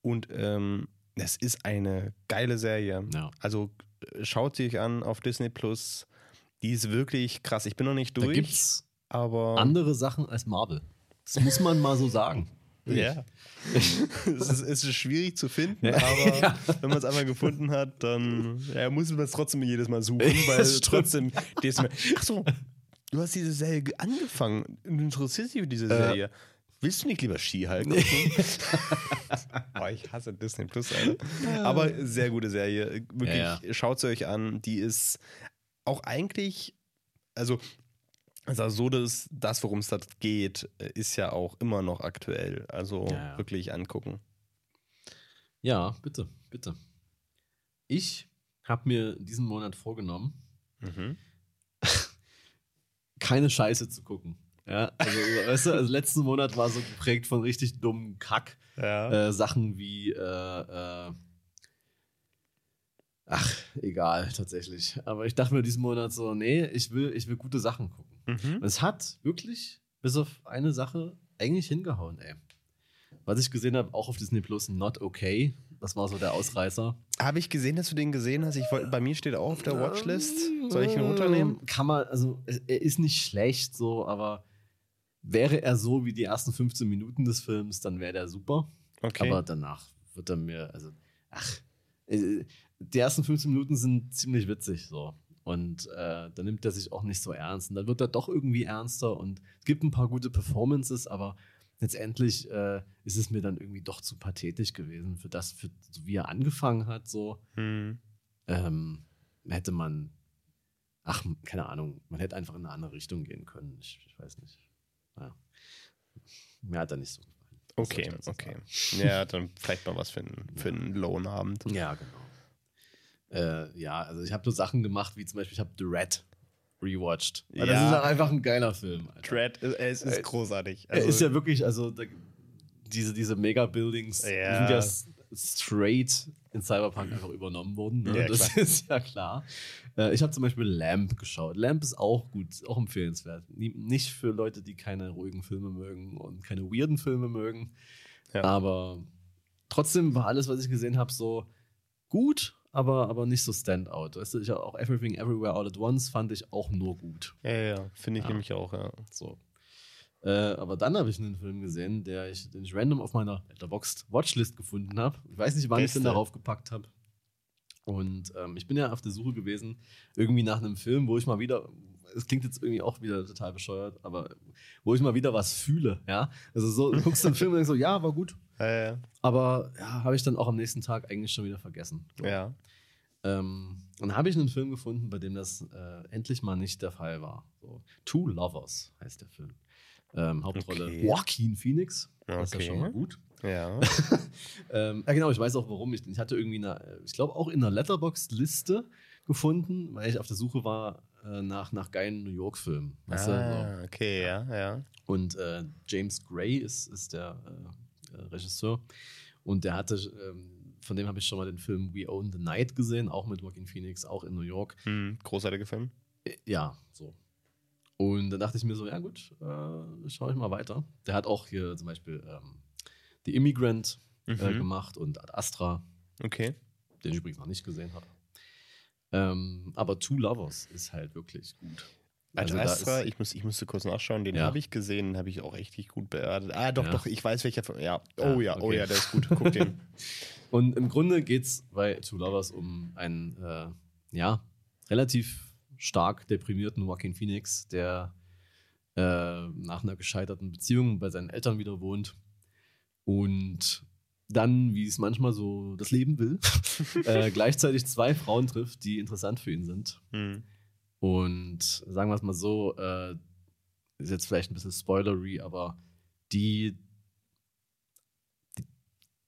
Und ähm, es ist eine geile Serie. ja. Also äh, schaut sie euch an auf Disney Plus. Die ist wirklich krass. Ich bin noch nicht Da durch, gibt's aber andere Sachen als Marvel. Das muss man mal so sagen. ja. es, ist, es ist schwierig zu finden, Ja. aber Ja. wenn man es einmal gefunden hat, dann ja, muss man es trotzdem jedes Mal suchen, Ja, weil das trotzdem jedes Mal. Ach so, du hast diese Serie ge- angefangen und du interessierst dich für diese Serie. Willst du nicht lieber Ski-Hulk gucken? oh, ich hasse Disney Plus, Alter. Aber sehr gute Serie. Wirklich, Ja, schaut sie euch an. Die ist auch eigentlich, also, also so, dass das, worum es da geht, ist ja auch immer noch aktuell. Also Ja, ja. wirklich angucken. Ja, bitte, bitte. Ich habe mir diesen Monat vorgenommen, Mhm. keine Scheiße zu gucken. Ja, also, weißt du, also letzten Monat war so geprägt von richtig dummen Kack. Ja. Äh, Sachen wie, äh, äh, ach, egal, tatsächlich. Aber ich dachte mir diesen Monat so, nee, ich will, ich will gute Sachen gucken. Mhm. Und es hat wirklich, bis auf eine Sache, eigentlich hingehauen, ey. Was ich gesehen habe, auch auf Disney Plus, Not Okay. Das war so der Ausreißer. Habe ich gesehen, dass du den gesehen hast? Ich wollte, bei mir steht auch auf der Watchlist. Soll ich ihn runternehmen? Kann man, also er ist nicht schlecht so, aber wäre er so wie die ersten 15 Minuten des Films, dann wäre der super. Okay. Aber danach wird er mir, also, ach, äh, die ersten 15 Minuten sind ziemlich witzig so. Und äh, dann nimmt er sich auch nicht so ernst. Und dann wird er doch irgendwie ernster und es gibt ein paar gute Performances, aber letztendlich äh, ist es mir dann irgendwie doch zu pathetisch gewesen für das, für, so wie er angefangen hat, so. Hm. Ähm, hätte man, ach, keine Ahnung, man hätte einfach in eine andere Richtung gehen können. Ich, ich weiß nicht. Naja. Mir hat er nicht so gefallen. Okay, okay. sagen? Ja, dann vielleicht mal was für einen, für einen Lohnabend. Ja, genau. Äh, ja, also ich habe nur Sachen gemacht, wie zum Beispiel, ich habe The Red rewatcht. Weil Das Ja. ist auch einfach ein geiler Film. Alter. Dread, äh, es ist Äh, großartig. Er ist ja wirklich, also da, diese, diese Mega-Buildings die Ja. sind ja straight in Cyberpunk einfach übernommen worden. Ne? Ja, das ist ja klar. Äh, ich habe zum Beispiel Lamp geschaut. Lamp ist auch gut, auch empfehlenswert. Nicht für Leute, die keine ruhigen Filme mögen und keine weirden Filme mögen. Ja. Aber trotzdem war alles, was ich gesehen habe, so gut, aber, aber nicht so Standout. Weißt du, ich auch Everything Everywhere All at Once fand ich auch nur gut. ja, ja, finde ich Ja. nämlich auch, ja. So. Äh, aber dann habe ich einen Film gesehen, der ich, den ich random auf meiner Letterboxd Watchlist gefunden habe. Ich weiß nicht, wann ich den Beste. darauf gepackt habe. Und ähm, ich bin ja auf der Suche gewesen, irgendwie nach einem Film, wo ich mal wieder, es klingt jetzt irgendwie auch wieder total bescheuert, aber wo ich mal wieder was fühle, ja. Also so, du guckst den Film und denkst so, ja, war gut. Ja, ja. Aber ja, habe ich dann auch am nächsten Tag eigentlich schon wieder vergessen. ja. Ähm, dann habe ich einen Film gefunden, bei dem das äh, endlich mal nicht der Fall war. So, Two Lovers heißt der Film. Ähm, Hauptrolle Okay. Joaquin Phoenix. Das ist ja Okay. schon mal gut. Ja. Ähm, ja, genau, ich weiß auch warum. Ich, ich hatte irgendwie eine, äh, ich glaube auch in einer Letterboxd-Liste gefunden, weil ich auf der Suche war äh, nach, nach geilen New York-Filmen. Ah, okay, ja, ja. Und äh, James Gray ist, ist der äh, äh, Regisseur. Und der hatte, ähm, von dem habe ich schon mal den Film We Own the Night gesehen, auch mit Joaquin Phoenix, auch in New York. Hm, großartiger Film. Äh, Ja, so. Und dann dachte ich mir so, ja gut, äh, schaue ich mal weiter. Der hat auch hier zum Beispiel ähm, The Immigrant äh, Mhm. gemacht und Ad Astra, Okay. den ich übrigens noch nicht gesehen habe. Ähm, aber Two Lovers ist halt wirklich gut. Also Astra, ich, muss, ich musste kurz nachschauen, den Ja. habe ich gesehen, den habe ich auch richtig gut bewertet. Ah, doch, Ja. doch, ich weiß welcher. Film- Ja, oh ja, oh okay. ja, der ist gut. Guck den. Und im Grunde geht es bei Two Lovers um einen, äh, ja, relativ stark deprimierten Joaquin Phoenix, der äh, nach einer gescheiterten Beziehung bei seinen Eltern wieder wohnt und dann, wie es manchmal so das Leben will, äh, gleichzeitig zwei Frauen trifft, die interessant für ihn sind. Hm. Und sagen wir es mal so, äh, ist jetzt vielleicht ein bisschen spoilery, aber die, die,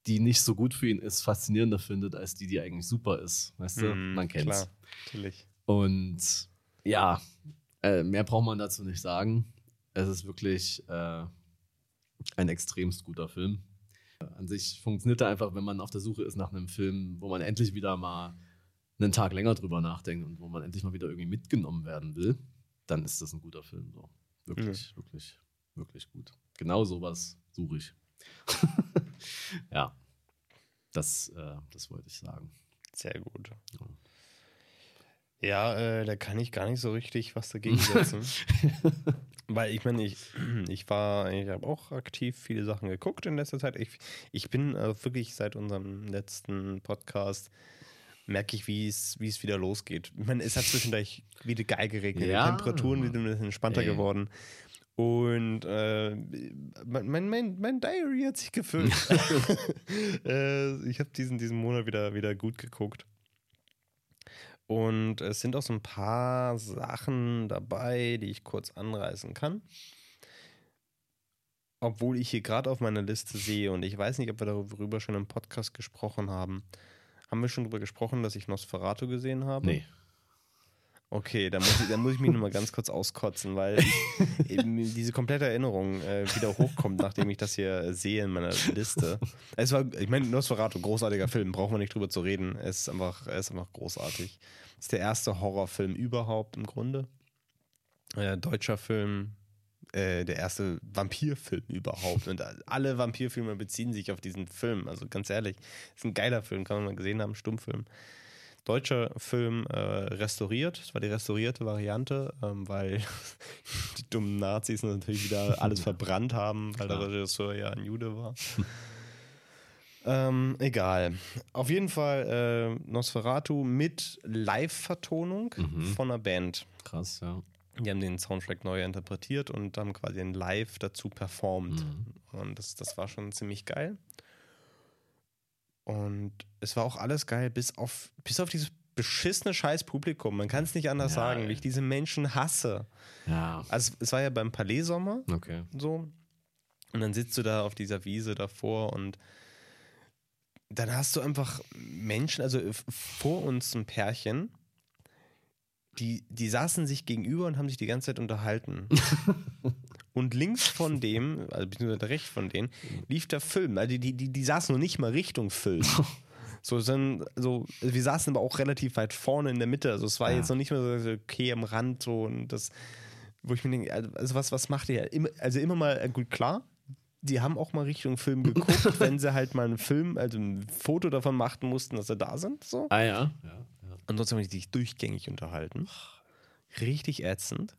die nicht so gut für ihn ist, faszinierender findet, als die, die eigentlich super ist. Weißt du, Hm, man kennt's. Klar, natürlich. Und ja, äh, mehr braucht man dazu nicht sagen. Es ist wirklich äh, ein extremst guter Film. An sich funktioniert er einfach, wenn man auf der Suche ist nach einem Film, wo man endlich wieder mal einen Tag länger drüber nachdenkt und wo man endlich mal wieder irgendwie mitgenommen werden will, dann ist das ein guter Film. So. Wirklich, wirklich, wirklich gut. Genau sowas suche ich. ja, das, äh, das wollte ich sagen. Sehr gut. Ja. Ja, äh, da kann ich gar nicht so richtig was dagegen setzen. Weil ich meine, ich, ich war, ich habe auch aktiv viele Sachen geguckt in letzter Zeit. Ich, ich bin äh, wirklich seit unserem letzten Podcast, merke ich, wie es, wie es wieder losgeht. Ich meine, es hat zwischendurch wieder geil geregnet. Ja. Die Temperaturen wieder ein bisschen entspannter Ey. geworden. Und äh, mein, mein, mein, mein Diary hat sich gefüllt. äh, ich habe diesen, diesen Monat wieder, wieder gut geguckt. Und es sind auch so ein paar Sachen dabei, die ich kurz anreißen kann. Obwohl ich hier gerade auf meiner Liste sehe und ich weiß nicht, ob wir darüber schon im Podcast gesprochen haben. Haben wir schon darüber gesprochen, dass ich Nosferatu gesehen habe? Nee. Okay, da muss ich, da muss ich mich nochmal ganz kurz auskotzen, weil diese komplette Erinnerung äh, wieder hochkommt, nachdem ich das hier sehe in meiner Liste. Es war, ich meine, Nosferatu, großartiger Film, brauchen wir nicht drüber zu reden. Es ist einfach, er ist einfach großartig. Es ist der erste Horrorfilm überhaupt im Grunde. Äh, deutscher Film, äh, der erste Vampirfilm überhaupt. Und alle Vampirfilme beziehen sich auf diesen Film. Also ganz ehrlich, ist ein geiler Film, kann man mal gesehen haben, Stummfilm deutscher Film äh, restauriert. Das war die restaurierte Variante, ähm, weil die dummen Nazis natürlich wieder alles verbrannt haben, weil der Regisseur ja ein Jude war. ähm, egal. Auf jeden Fall äh, Nosferatu mit Live-Vertonung mhm. von einer Band. Krass, ja. Die haben den Soundtrack neu interpretiert und haben quasi ein Live dazu performt. Mhm. Und das, das war schon ziemlich geil. Und es war auch alles geil, bis auf, bis auf dieses beschissene Scheiß-Publikum. Man kann es nicht anders ja, sagen, wie ich diese Menschen hasse. Ja. Also es war ja beim Palais Sommer okay. so. Und dann sitzt du da auf dieser Wiese davor und dann hast du einfach Menschen, also vor uns ein Pärchen, die, die saßen sich gegenüber und haben sich die ganze Zeit unterhalten. und links von dem, also beziehungsweise rechts von denen, lief der Film. Also die, die, die saßen noch nicht mal Richtung Film. So, dann, so, also wir saßen aber auch relativ weit vorne in der Mitte. Also es war ja. jetzt noch nicht mehr so okay am Rand so und das, wo ich mir denke, also was, was macht ihr? also immer mal, äh, gut, klar, die haben auch mal Richtung Film geguckt, wenn sie halt mal einen Film, also ein Foto davon machen mussten, dass sie da sind. So. Ah ja. ja, Ansonsten haben die sich durchgängig unterhalten. Richtig ätzend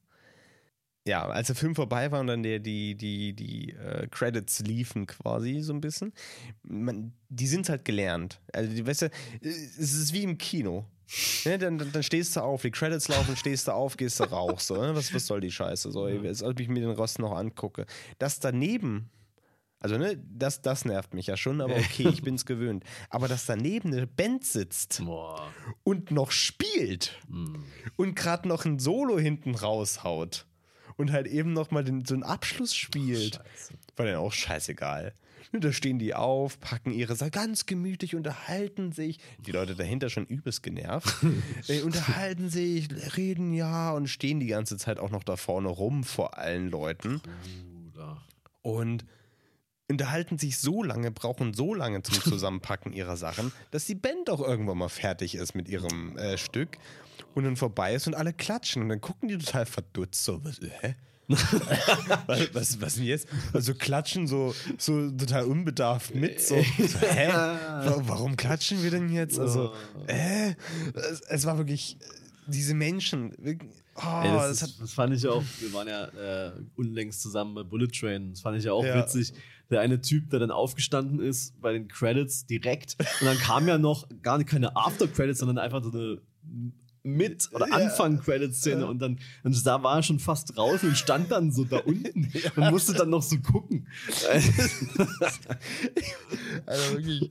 ja, als der Film vorbei war und dann der, die, die, die äh, Credits liefen quasi so ein bisschen, man, die sind halt gelernt. Also, die, weißt du, es ist wie im Kino. Dann, dann, dann, stehst du auf, die Credits laufen, stehst du auf, gehst du rauch. So, ne? was, was soll die Scheiße? So, als ob ich mir den Rost noch angucke. Das daneben, also ne, das, das nervt mich ja schon, aber okay, ich bin's gewöhnt. Aber dass daneben eine Band sitzt Boah. und noch spielt mm. und gerade noch ein Solo hinten raushaut und halt eben nochmal so einen Abschluss spielt. Scheiße. War dann auch scheißegal. Da stehen die auf, packen ihre Sachen ganz gemütlich, unterhalten sich. Die Leute dahinter schon übelst genervt. unterhalten sich, reden ja und stehen die ganze Zeit auch noch da vorne rum vor allen Leuten. Bruder. Und unterhalten sich so lange, brauchen so lange zum Zusammenpacken ihrer Sachen, dass die Band auch irgendwann mal fertig ist mit ihrem äh, Stück und dann vorbei ist und alle klatschen und dann gucken die total verdutzt so, was, hä? was, was, was denn jetzt? Also klatschen so, so total unbedarft mit. So, so hä? Warum klatschen wir denn jetzt? Also, hä? Es, es war wirklich diese Menschen. Oh, Ey, das, das, das, fand ich auch. Wir waren ja äh, unlängst zusammen bei Bullet Train. Das fand ich ja auch ja. witzig. Der eine Typ, der dann aufgestanden ist bei den Credits direkt. Und dann kam ja noch gar nicht keine After Credits, sondern einfach so eine mit oder Anfang Credit Szene und dann und da war er schon fast raus und stand dann so da unten und musste dann noch so gucken. also wirklich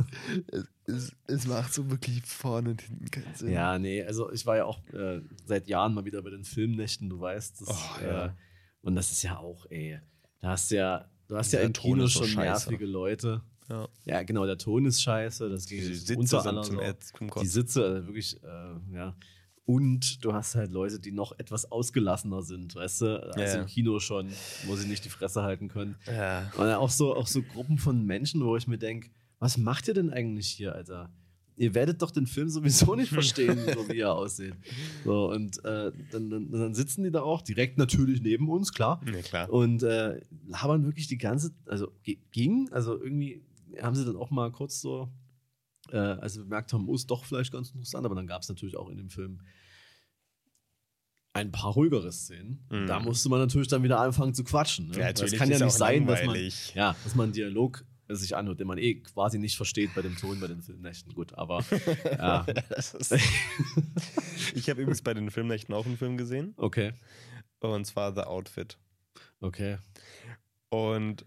es, es, macht so wirklich vorne und hinten keinen Sinn. Ja, nee, also ich war ja auch äh, seit Jahren mal wieder bei den Filmnächten, du weißt, das, oh, ja. äh, und das ist ja auch, ey, da hast du ja, du hast ja im Kino schon scheiße. nervige Leute. Ja. ja. genau, der Ton ist scheiße, das geht die Sitze unter anderem so. Die Sitze, also wirklich, äh, ja. Und du hast halt Leute, die noch etwas ausgelassener sind, weißt du, als ja, im Kino schon, wo sie nicht die Fresse halten können. Ja. Und auch so, auch so Gruppen von Menschen, wo ich mir denke, was macht ihr denn eigentlich hier, Alter? Ihr werdet doch den Film sowieso nicht verstehen, so wie er aussieht. So, und äh, dann, dann, dann, sitzen die da auch direkt natürlich neben uns, klar. Ja, klar. Und äh, labern wirklich die ganze, also ging, also irgendwie haben sie dann auch mal kurz so äh, als wir bemerkt haben, oh, ist doch vielleicht ganz interessant, aber dann gab es natürlich auch in dem Film ein paar ruhigere Szenen. Mhm. Da musste man natürlich dann wieder anfangen zu quatschen. Ne? Ja, es kann ja nicht sein, dass man, ja, dass man einen Dialog sich anhört, den man eh quasi nicht versteht bei dem Ton bei den Filmnächten. Gut, aber ja. ich habe übrigens bei den Filmnächten auch einen Film gesehen. Okay. Und zwar The Outfit. Okay. Und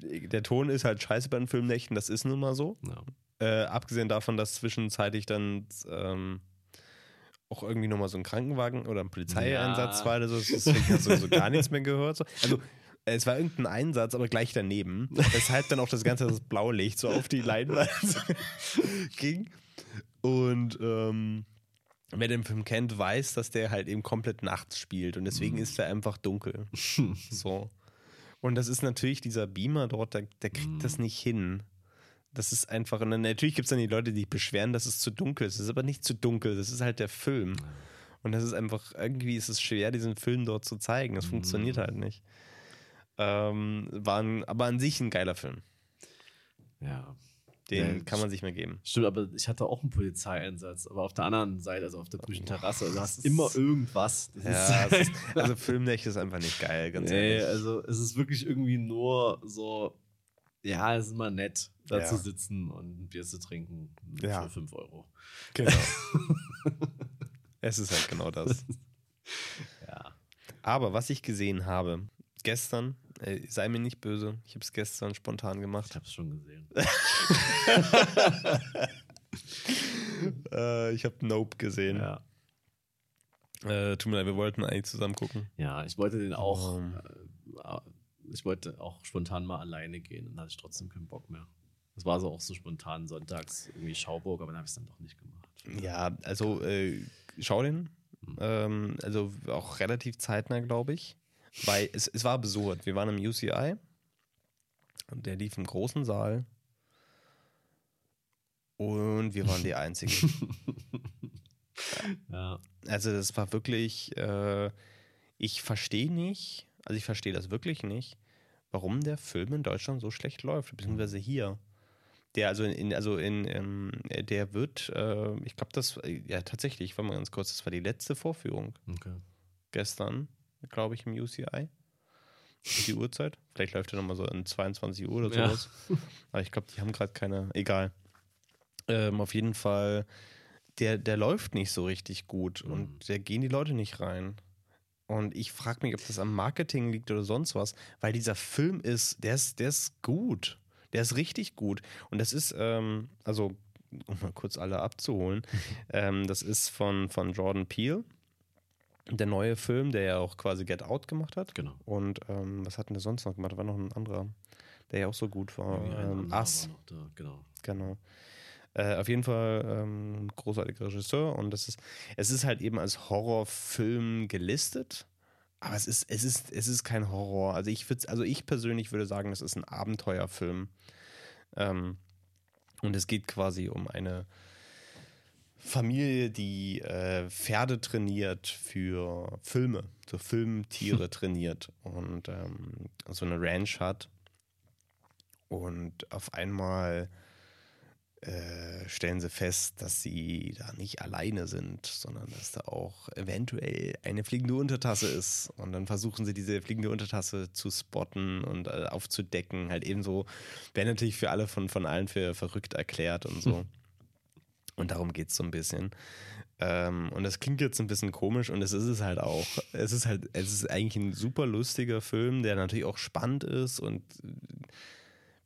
der Ton ist halt scheiße bei den Filmnächten, das ist nun mal so. Ja. Äh, abgesehen davon, dass zwischenzeitlich dann ähm, auch irgendwie nochmal so ein Krankenwagen oder ein Polizeieinsatz ja. war oder so. Deswegen hast du so gar nichts mehr gehört. So. Also es war irgendein Einsatz, aber gleich daneben. Weshalb dann auch das ganze das blaue Licht so auf die Leinwand ging. Und ähm, wer den Film kennt, weiß, dass der halt eben komplett nachts spielt und deswegen Mhm. ist er einfach dunkel. so. Und das ist natürlich dieser Beamer dort, der, der kriegt das Mhm. nicht hin. Das ist einfach, und dann, natürlich gibt es dann die Leute, die sich beschweren, dass es zu dunkel ist. Es ist aber nicht zu dunkel, das ist halt der Film. Und das ist einfach, irgendwie ist es schwer, diesen Film dort zu zeigen. Das funktioniert Mhm. halt nicht. Ähm, war ein, aber an sich ein geiler Film. Ja. Den Ja, kann man sich mal geben. Stimmt, aber ich hatte auch einen Polizeieinsatz, aber auf der anderen Seite, also auf der brüchen Terrasse, also du hast immer irgendwas. Das Ja, ist, es ist, also Filmnächte ist einfach nicht geil, ganz nee, ehrlich. also es ist wirklich irgendwie nur so, ja, es ist immer nett, da Ja. zu sitzen und ein Bier zu trinken Ja. für 5 Euro. Genau. es ist halt genau das. Ja. Aber was ich gesehen habe, gestern, äh, sei mir nicht böse, ich habe es gestern spontan Ich gemacht. hab's schon gesehen. Äh, ich habe Nope gesehen. ja. Äh, tut mir leid, wir wollten eigentlich zusammen gucken. ja, ich wollte den auch, Ähm. äh, ich wollte auch spontan mal alleine gehen und hatte ich trotzdem keinen Bock mehr. Das war so auch so spontan sonntags irgendwie Schauburg, aber dann habe ich es dann doch nicht gemacht. Ja, also äh, schau den. Ähm, also auch relativ zeitnah, glaube ich. Weil es, es war absurd. Wir waren im UCI und der lief im großen Saal. Und wir waren die Einzigen. Ja. Also das war wirklich, äh, ich verstehe nicht, also ich verstehe das wirklich nicht, warum der Film in Deutschland so schlecht läuft, beziehungsweise hier. Der also in, also in, ähm, der wird, äh, ich glaube, das, ja tatsächlich, ich war mal ganz kurz, das war die letzte Vorführung Okay. gestern, glaube ich, im UCI. Die Uhrzeit. Vielleicht läuft er nochmal so in 22 Uhr oder Ja. sowas. Aber ich glaube, die haben gerade keine. Egal. Ähm, auf jeden Fall, der, der läuft nicht so richtig gut Mhm. und da gehen die Leute nicht rein. Und ich frage mich, ob das am Marketing liegt oder sonst was, weil dieser Film ist, der ist, der ist gut. Der ist richtig gut. Und das ist, ähm, also, um mal kurz alle abzuholen, ähm, das ist von, von Jordan Peele, der neue Film, der ja auch quasi Get Out gemacht hat. Genau. Und ähm, was hat denn der sonst noch gemacht? Da war noch ein anderer, der ja auch so gut war. Ähm, da, Genau. Genau. Äh, auf jeden Fall ähm, großartiger Regisseur und das ist, es ist halt eben als Horrorfilm gelistet, aber es ist, es ist, es ist kein Horror. Also ich würde, also ich persönlich würde sagen, das ist ein Abenteuerfilm. Ähm, und es geht quasi um eine Familie, die äh, Pferde trainiert für Filme, so Filmtiere trainiert und ähm, so eine Ranch hat. Und auf einmal äh, stellen sie fest, dass sie da nicht alleine sind, sondern dass da auch eventuell eine fliegende Untertasse ist. Und dann versuchen sie diese fliegende Untertasse zu spotten und äh, aufzudecken. Halt ebenso, wäre natürlich für alle von, von allen für verrückt erklärt und so. Und darum geht es so ein bisschen. Ähm, und das klingt jetzt ein bisschen komisch und es ist es halt auch. Es ist halt, es ist eigentlich ein super lustiger Film, der natürlich auch spannend ist und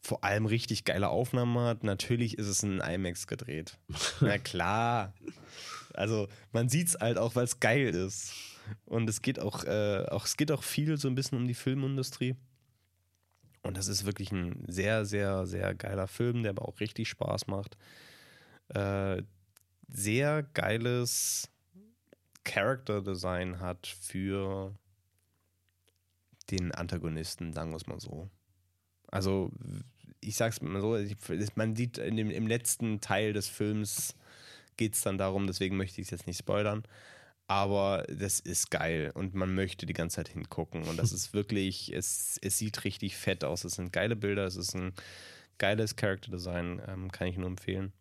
vor allem richtig geile Aufnahmen hat. Natürlich ist es in IMAX gedreht. Na klar. Also man sieht es halt auch, weil es geil ist. Und es geht auch, äh, auch, es geht auch viel so ein bisschen um die Filmindustrie. Und das ist wirklich ein sehr, sehr, sehr geiler Film, der aber auch richtig Spaß macht. Äh, sehr geiles Character Design hat für den Antagonisten, sagen wir es mal so. Also, ich sag's mal so, man sieht in dem, im letzten Teil des Films geht es dann darum, deswegen möchte ich es jetzt nicht spoilern. Aber das ist geil und man möchte die ganze Zeit hingucken. Und das ist wirklich, es, es sieht richtig fett aus. Es sind geile Bilder, es ist ein geiles Character Design, ähm, kann ich nur empfehlen.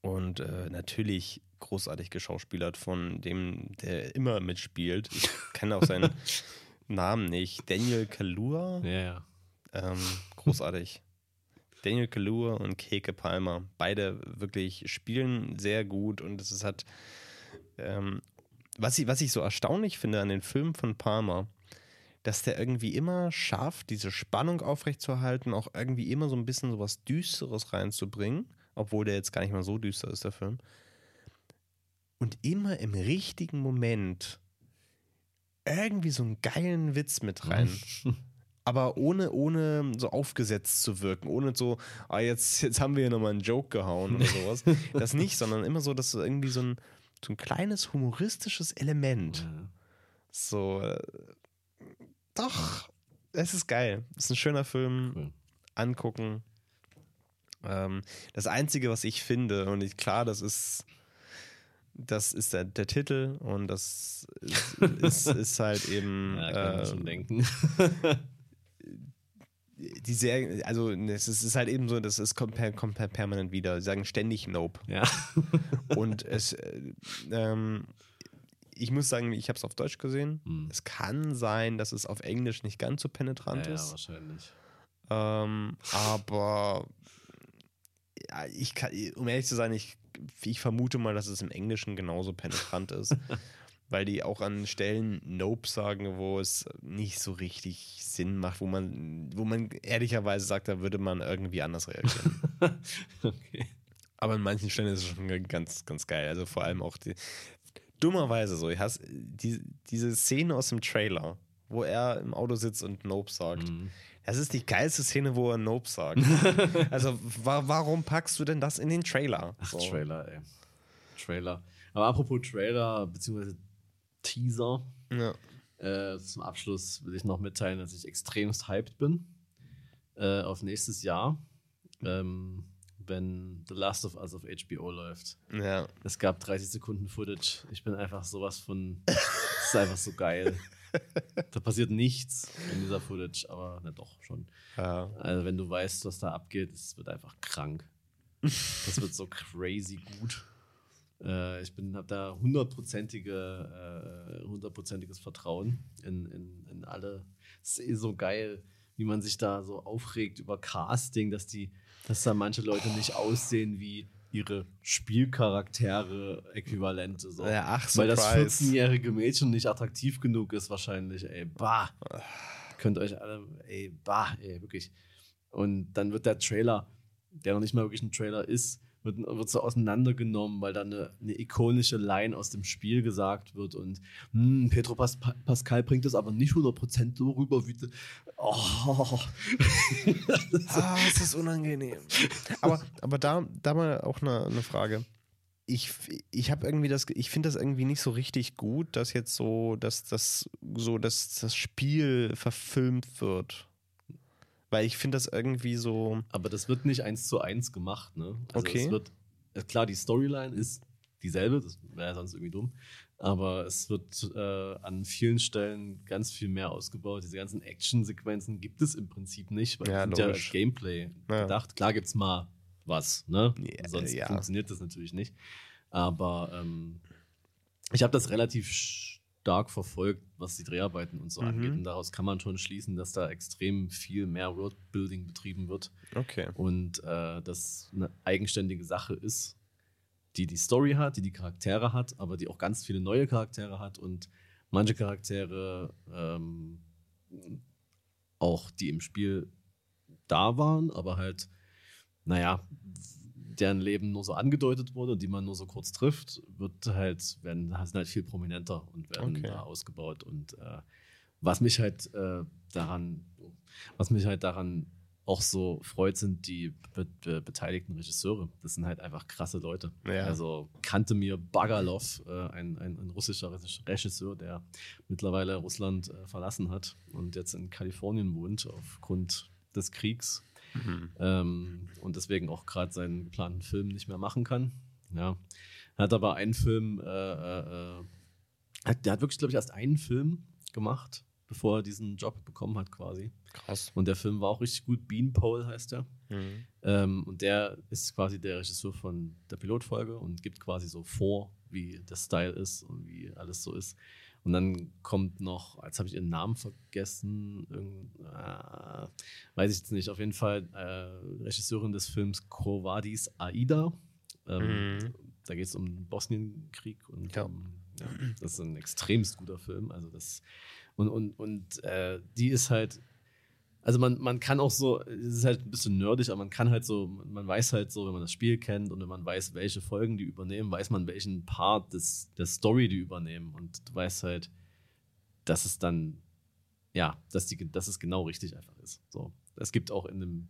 Und äh, natürlich großartig geschauspielert von dem, der immer mitspielt. Ich kenne auch seinen Namen nicht. Daniel Kalua. Ja, ja. Ähm, großartig. Daniel Kalua und Keke Palmer. Beide wirklich spielen sehr gut und es ist halt. Ähm, was, ich, was ich so erstaunlich finde an den Filmen von Palmer, dass der irgendwie immer schafft, diese Spannung aufrechtzuerhalten, auch irgendwie immer so ein bisschen so was Düsteres reinzubringen, obwohl der jetzt gar nicht mal so düster ist, der Film. Und immer im richtigen Moment irgendwie so einen geilen Witz mit rein. aber ohne, ohne so aufgesetzt zu wirken, ohne so, ah, jetzt, jetzt haben wir hier nochmal einen Joke gehauen oder sowas. das nicht, sondern immer so, dass irgendwie so ein, so ein kleines humoristisches Element. Ja. So, äh, doch, es ist geil. Es ist ein schöner Film. Cool. Angucken. Ähm, das Einzige, was ich finde, und ich, klar, das ist, das ist der, der Titel und das ist, ist, ist halt eben. Ja, kann man äh, schon denken. die Serie, also es ist, es ist halt eben so, das ist kommt, kommt per permanent wieder. Sie sagen ständig Nope. ja. Und es, äh, ähm, ich muss sagen, ich habe es auf Deutsch gesehen. Hm. Es kann sein, dass es auf Englisch nicht ganz so penetrant ja, ja, ist. wahrscheinlich. Ähm, aber ja, ich kann, um ehrlich zu sein, ich, ich vermute mal, dass es im Englischen genauso penetrant ist. weil die auch an Stellen Nope sagen, wo es nicht so richtig Sinn macht, wo man, wo man ehrlicherweise sagt, da würde man irgendwie anders reagieren. okay. Aber an manchen Stellen ist es schon ganz, ganz geil. Also vor allem auch die, dummerweise so, ich hasse, die, diese Szene aus dem Trailer, wo er im Auto sitzt und Nope sagt. Mhm. Das ist die geilste Szene, wo er Nope sagt. also wa warum packst du denn das in den Trailer? Ach, So. Trailer, ey. Trailer. Aber apropos Trailer, beziehungsweise Teaser, Ja. äh, zum Abschluss will ich noch mitteilen, dass ich extremst hyped bin äh, auf nächstes Jahr, ähm, wenn The Last of Us auf HBO läuft. ja. Es gab 30 Sekunden Footage. Ich bin einfach sowas von. Es ist einfach so geil. Da passiert nichts in dieser Footage, aber na doch schon. ja. Also, wenn du weißt, was da abgeht, es wird einfach krank. Das wird so crazy gut. Äh, ich bin, habe da hundertprozentige, äh, hundertprozentiges Vertrauen in, in, in alle. Es ist eh so geil, wie man sich da so aufregt über Casting, dass die, dass da manche Leute nicht aussehen wie ihre Spielcharaktere Äquivalente. So. Ja, ach, Weil das Surprise. 14-jährige Mädchen nicht attraktiv genug ist, wahrscheinlich, ey. Bah. Könnt euch alle, ey, bah, ey, wirklich. Und dann wird der Trailer, der noch nicht mal wirklich ein Trailer ist, wird, wird so auseinandergenommen, weil da eine, eine ikonische Line aus dem Spiel gesagt wird und hm, Petro Pas Pascal bringt das aber nicht 100% so rüber wie. Oh. Ah, es ist unangenehm. aber, aber da, da mal auch eine, eine Frage. Ich, ich habe irgendwie das, ich finde das irgendwie nicht so richtig gut, dass jetzt so, dass das so, dass das Spiel verfilmt wird. Weil ich finde das irgendwie so. Aber das wird nicht eins zu eins gemacht, ne? Also Okay. Es wird, äh, klar, die Storyline ist dieselbe, das wäre ja sonst irgendwie dumm. Aber es wird äh, an vielen Stellen ganz viel mehr ausgebaut. Diese ganzen Action-Sequenzen gibt es im Prinzip nicht, weil Ja, sind ja Gameplay Ja. gedacht. Klar gibt es mal was, ne? Ja, Sonst ja. funktioniert das natürlich nicht. Aber ähm, ich habe das relativ stark verfolgt, was die Dreharbeiten und so Mhm. angeht. Und daraus kann man schon schließen, dass da extrem viel mehr Worldbuilding betrieben wird Okay. und äh, das eine eigenständige Sache ist, die die Story hat, die die Charaktere hat, aber die auch ganz viele neue Charaktere hat und manche Charaktere ähm, auch, die im Spiel da waren, aber halt, naja, deren Leben nur so angedeutet wurde und die man nur so kurz trifft, wird halt, werden, sind halt viel prominenter und werden Okay. da ausgebaut. Und äh, was mich halt äh, daran, was mich halt daran auch so freut, sind die be be beteiligten Regisseure. Das sind halt einfach krasse Leute. Ja. Also kannte mir Bagalov, äh, ein, ein, ein russischer Regisseur, der mittlerweile Russland äh, verlassen hat und jetzt in Kalifornien wohnt aufgrund des Kriegs Mhm. ähm, und deswegen auch gerade seinen geplanten Film nicht mehr machen kann. Ja. Er hat aber einen Film, äh, äh, äh, hat, der hat wirklich, glaube ich, erst einen Film gemacht, bevor er diesen Job bekommen hat, quasi. Krass. Und der Film war auch richtig gut. Beanpole heißt er. Mhm. Ähm, und der ist quasi der Regisseur von der Pilotfolge und gibt quasi so vor, wie der Style ist und wie alles so ist. Und dann kommt noch, jetzt habe ich ihren Namen vergessen, irgend, äh, weiß ich jetzt nicht, auf jeden Fall äh, Regisseurin des Films Kovadis Aida. Ähm, Mhm. Da geht es um den Bosnienkrieg und Ja. um, ja, das ist ein extremst guter Film. Also das und, und, und äh, die ist halt, also man, man kann auch so, es ist halt ein bisschen nerdig, aber man kann halt so, man weiß halt so, wenn man das Spiel kennt und wenn man weiß, welche Folgen die übernehmen, weiß man, welchen Part des, der Story die übernehmen. Und du weißt halt, dass es dann, ja, dass, die, dass es genau richtig einfach ist. So. Es gibt auch in dem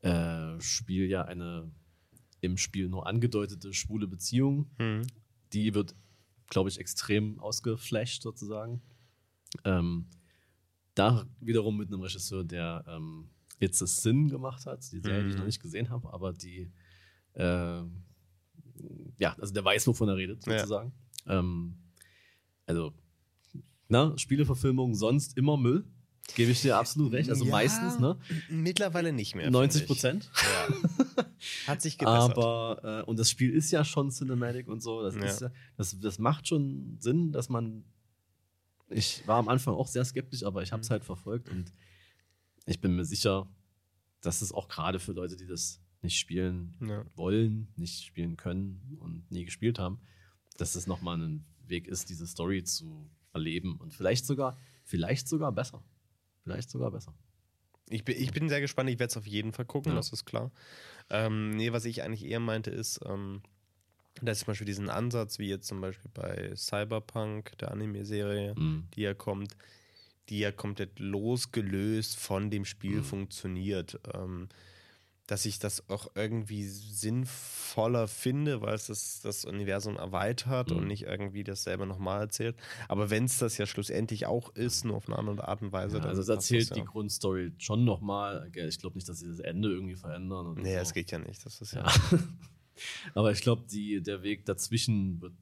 äh, Spiel ja eine im Spiel nur angedeutete schwule Beziehung, Mhm. die wird, glaube ich, extrem ausgeflasht sozusagen. Ähm, da wiederum mit einem Regisseur, der ähm, It's a Sin gemacht hat, die Serie, die ich noch Mhm. nicht gesehen habe, aber die, äh, ja, also der weiß, wovon er redet, Ja. sozusagen. Ähm, also, na, Spieleverfilmung sonst immer Müll, gebe ich dir absolut recht. Also Ja, meistens, ne? Mittlerweile nicht mehr. 90 finde Prozent. Ja. Hat sich gebessert. Aber, äh, und das Spiel ist ja schon Cinematic und so. Das, Ja. ja, das, das macht schon Sinn, dass man. Ich war am Anfang auch sehr skeptisch, aber ich habe es Mhm. halt verfolgt und ich bin mir sicher, dass es auch gerade für Leute, die das nicht spielen ja. wollen, nicht spielen können und nie gespielt haben, dass es nochmal ein Weg ist, diese Story zu erleben und vielleicht sogar, vielleicht sogar besser. Vielleicht sogar besser. Ich bin, ich bin sehr gespannt, ich werde es auf jeden Fall gucken, Ja. das ist klar. Ähm, nee, was ich eigentlich eher meinte, ist, ähm, dass zum Beispiel diesen Ansatz, wie jetzt zum Beispiel bei Cyberpunk, der Anime-Serie, Mhm. die ja kommt, die ja komplett losgelöst von dem Spiel Mhm. funktioniert. Ähm, dass ich das auch irgendwie sinnvoller finde, weil es das, das Universum erweitert Mhm. und nicht irgendwie dasselbe nochmal erzählt. Aber wenn es das ja schlussendlich auch ist, nur auf eine andere Art und Weise, Ja, also es erzählt das die ja. Grundstory schon nochmal. Ich glaube nicht, dass sie das Ende irgendwie verändern. Nee, so. das geht ja nicht. Das ist ja. Ja. Aber ich glaube, der Weg dazwischen wird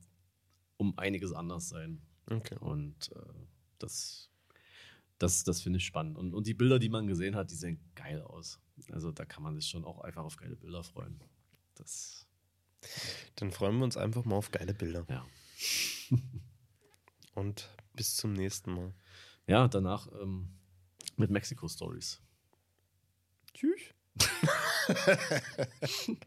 um einiges anders sein. Okay. Und äh, das, das, das finde ich spannend. Und, und die Bilder, die man gesehen hat, die sehen geil aus. Also da kann man sich schon auch einfach auf geile Bilder freuen. Das, Dann freuen wir uns einfach mal auf geile Bilder. ja. Und bis zum nächsten Mal. Ja, danach ähm, mit Mexiko Stories. Tschüss.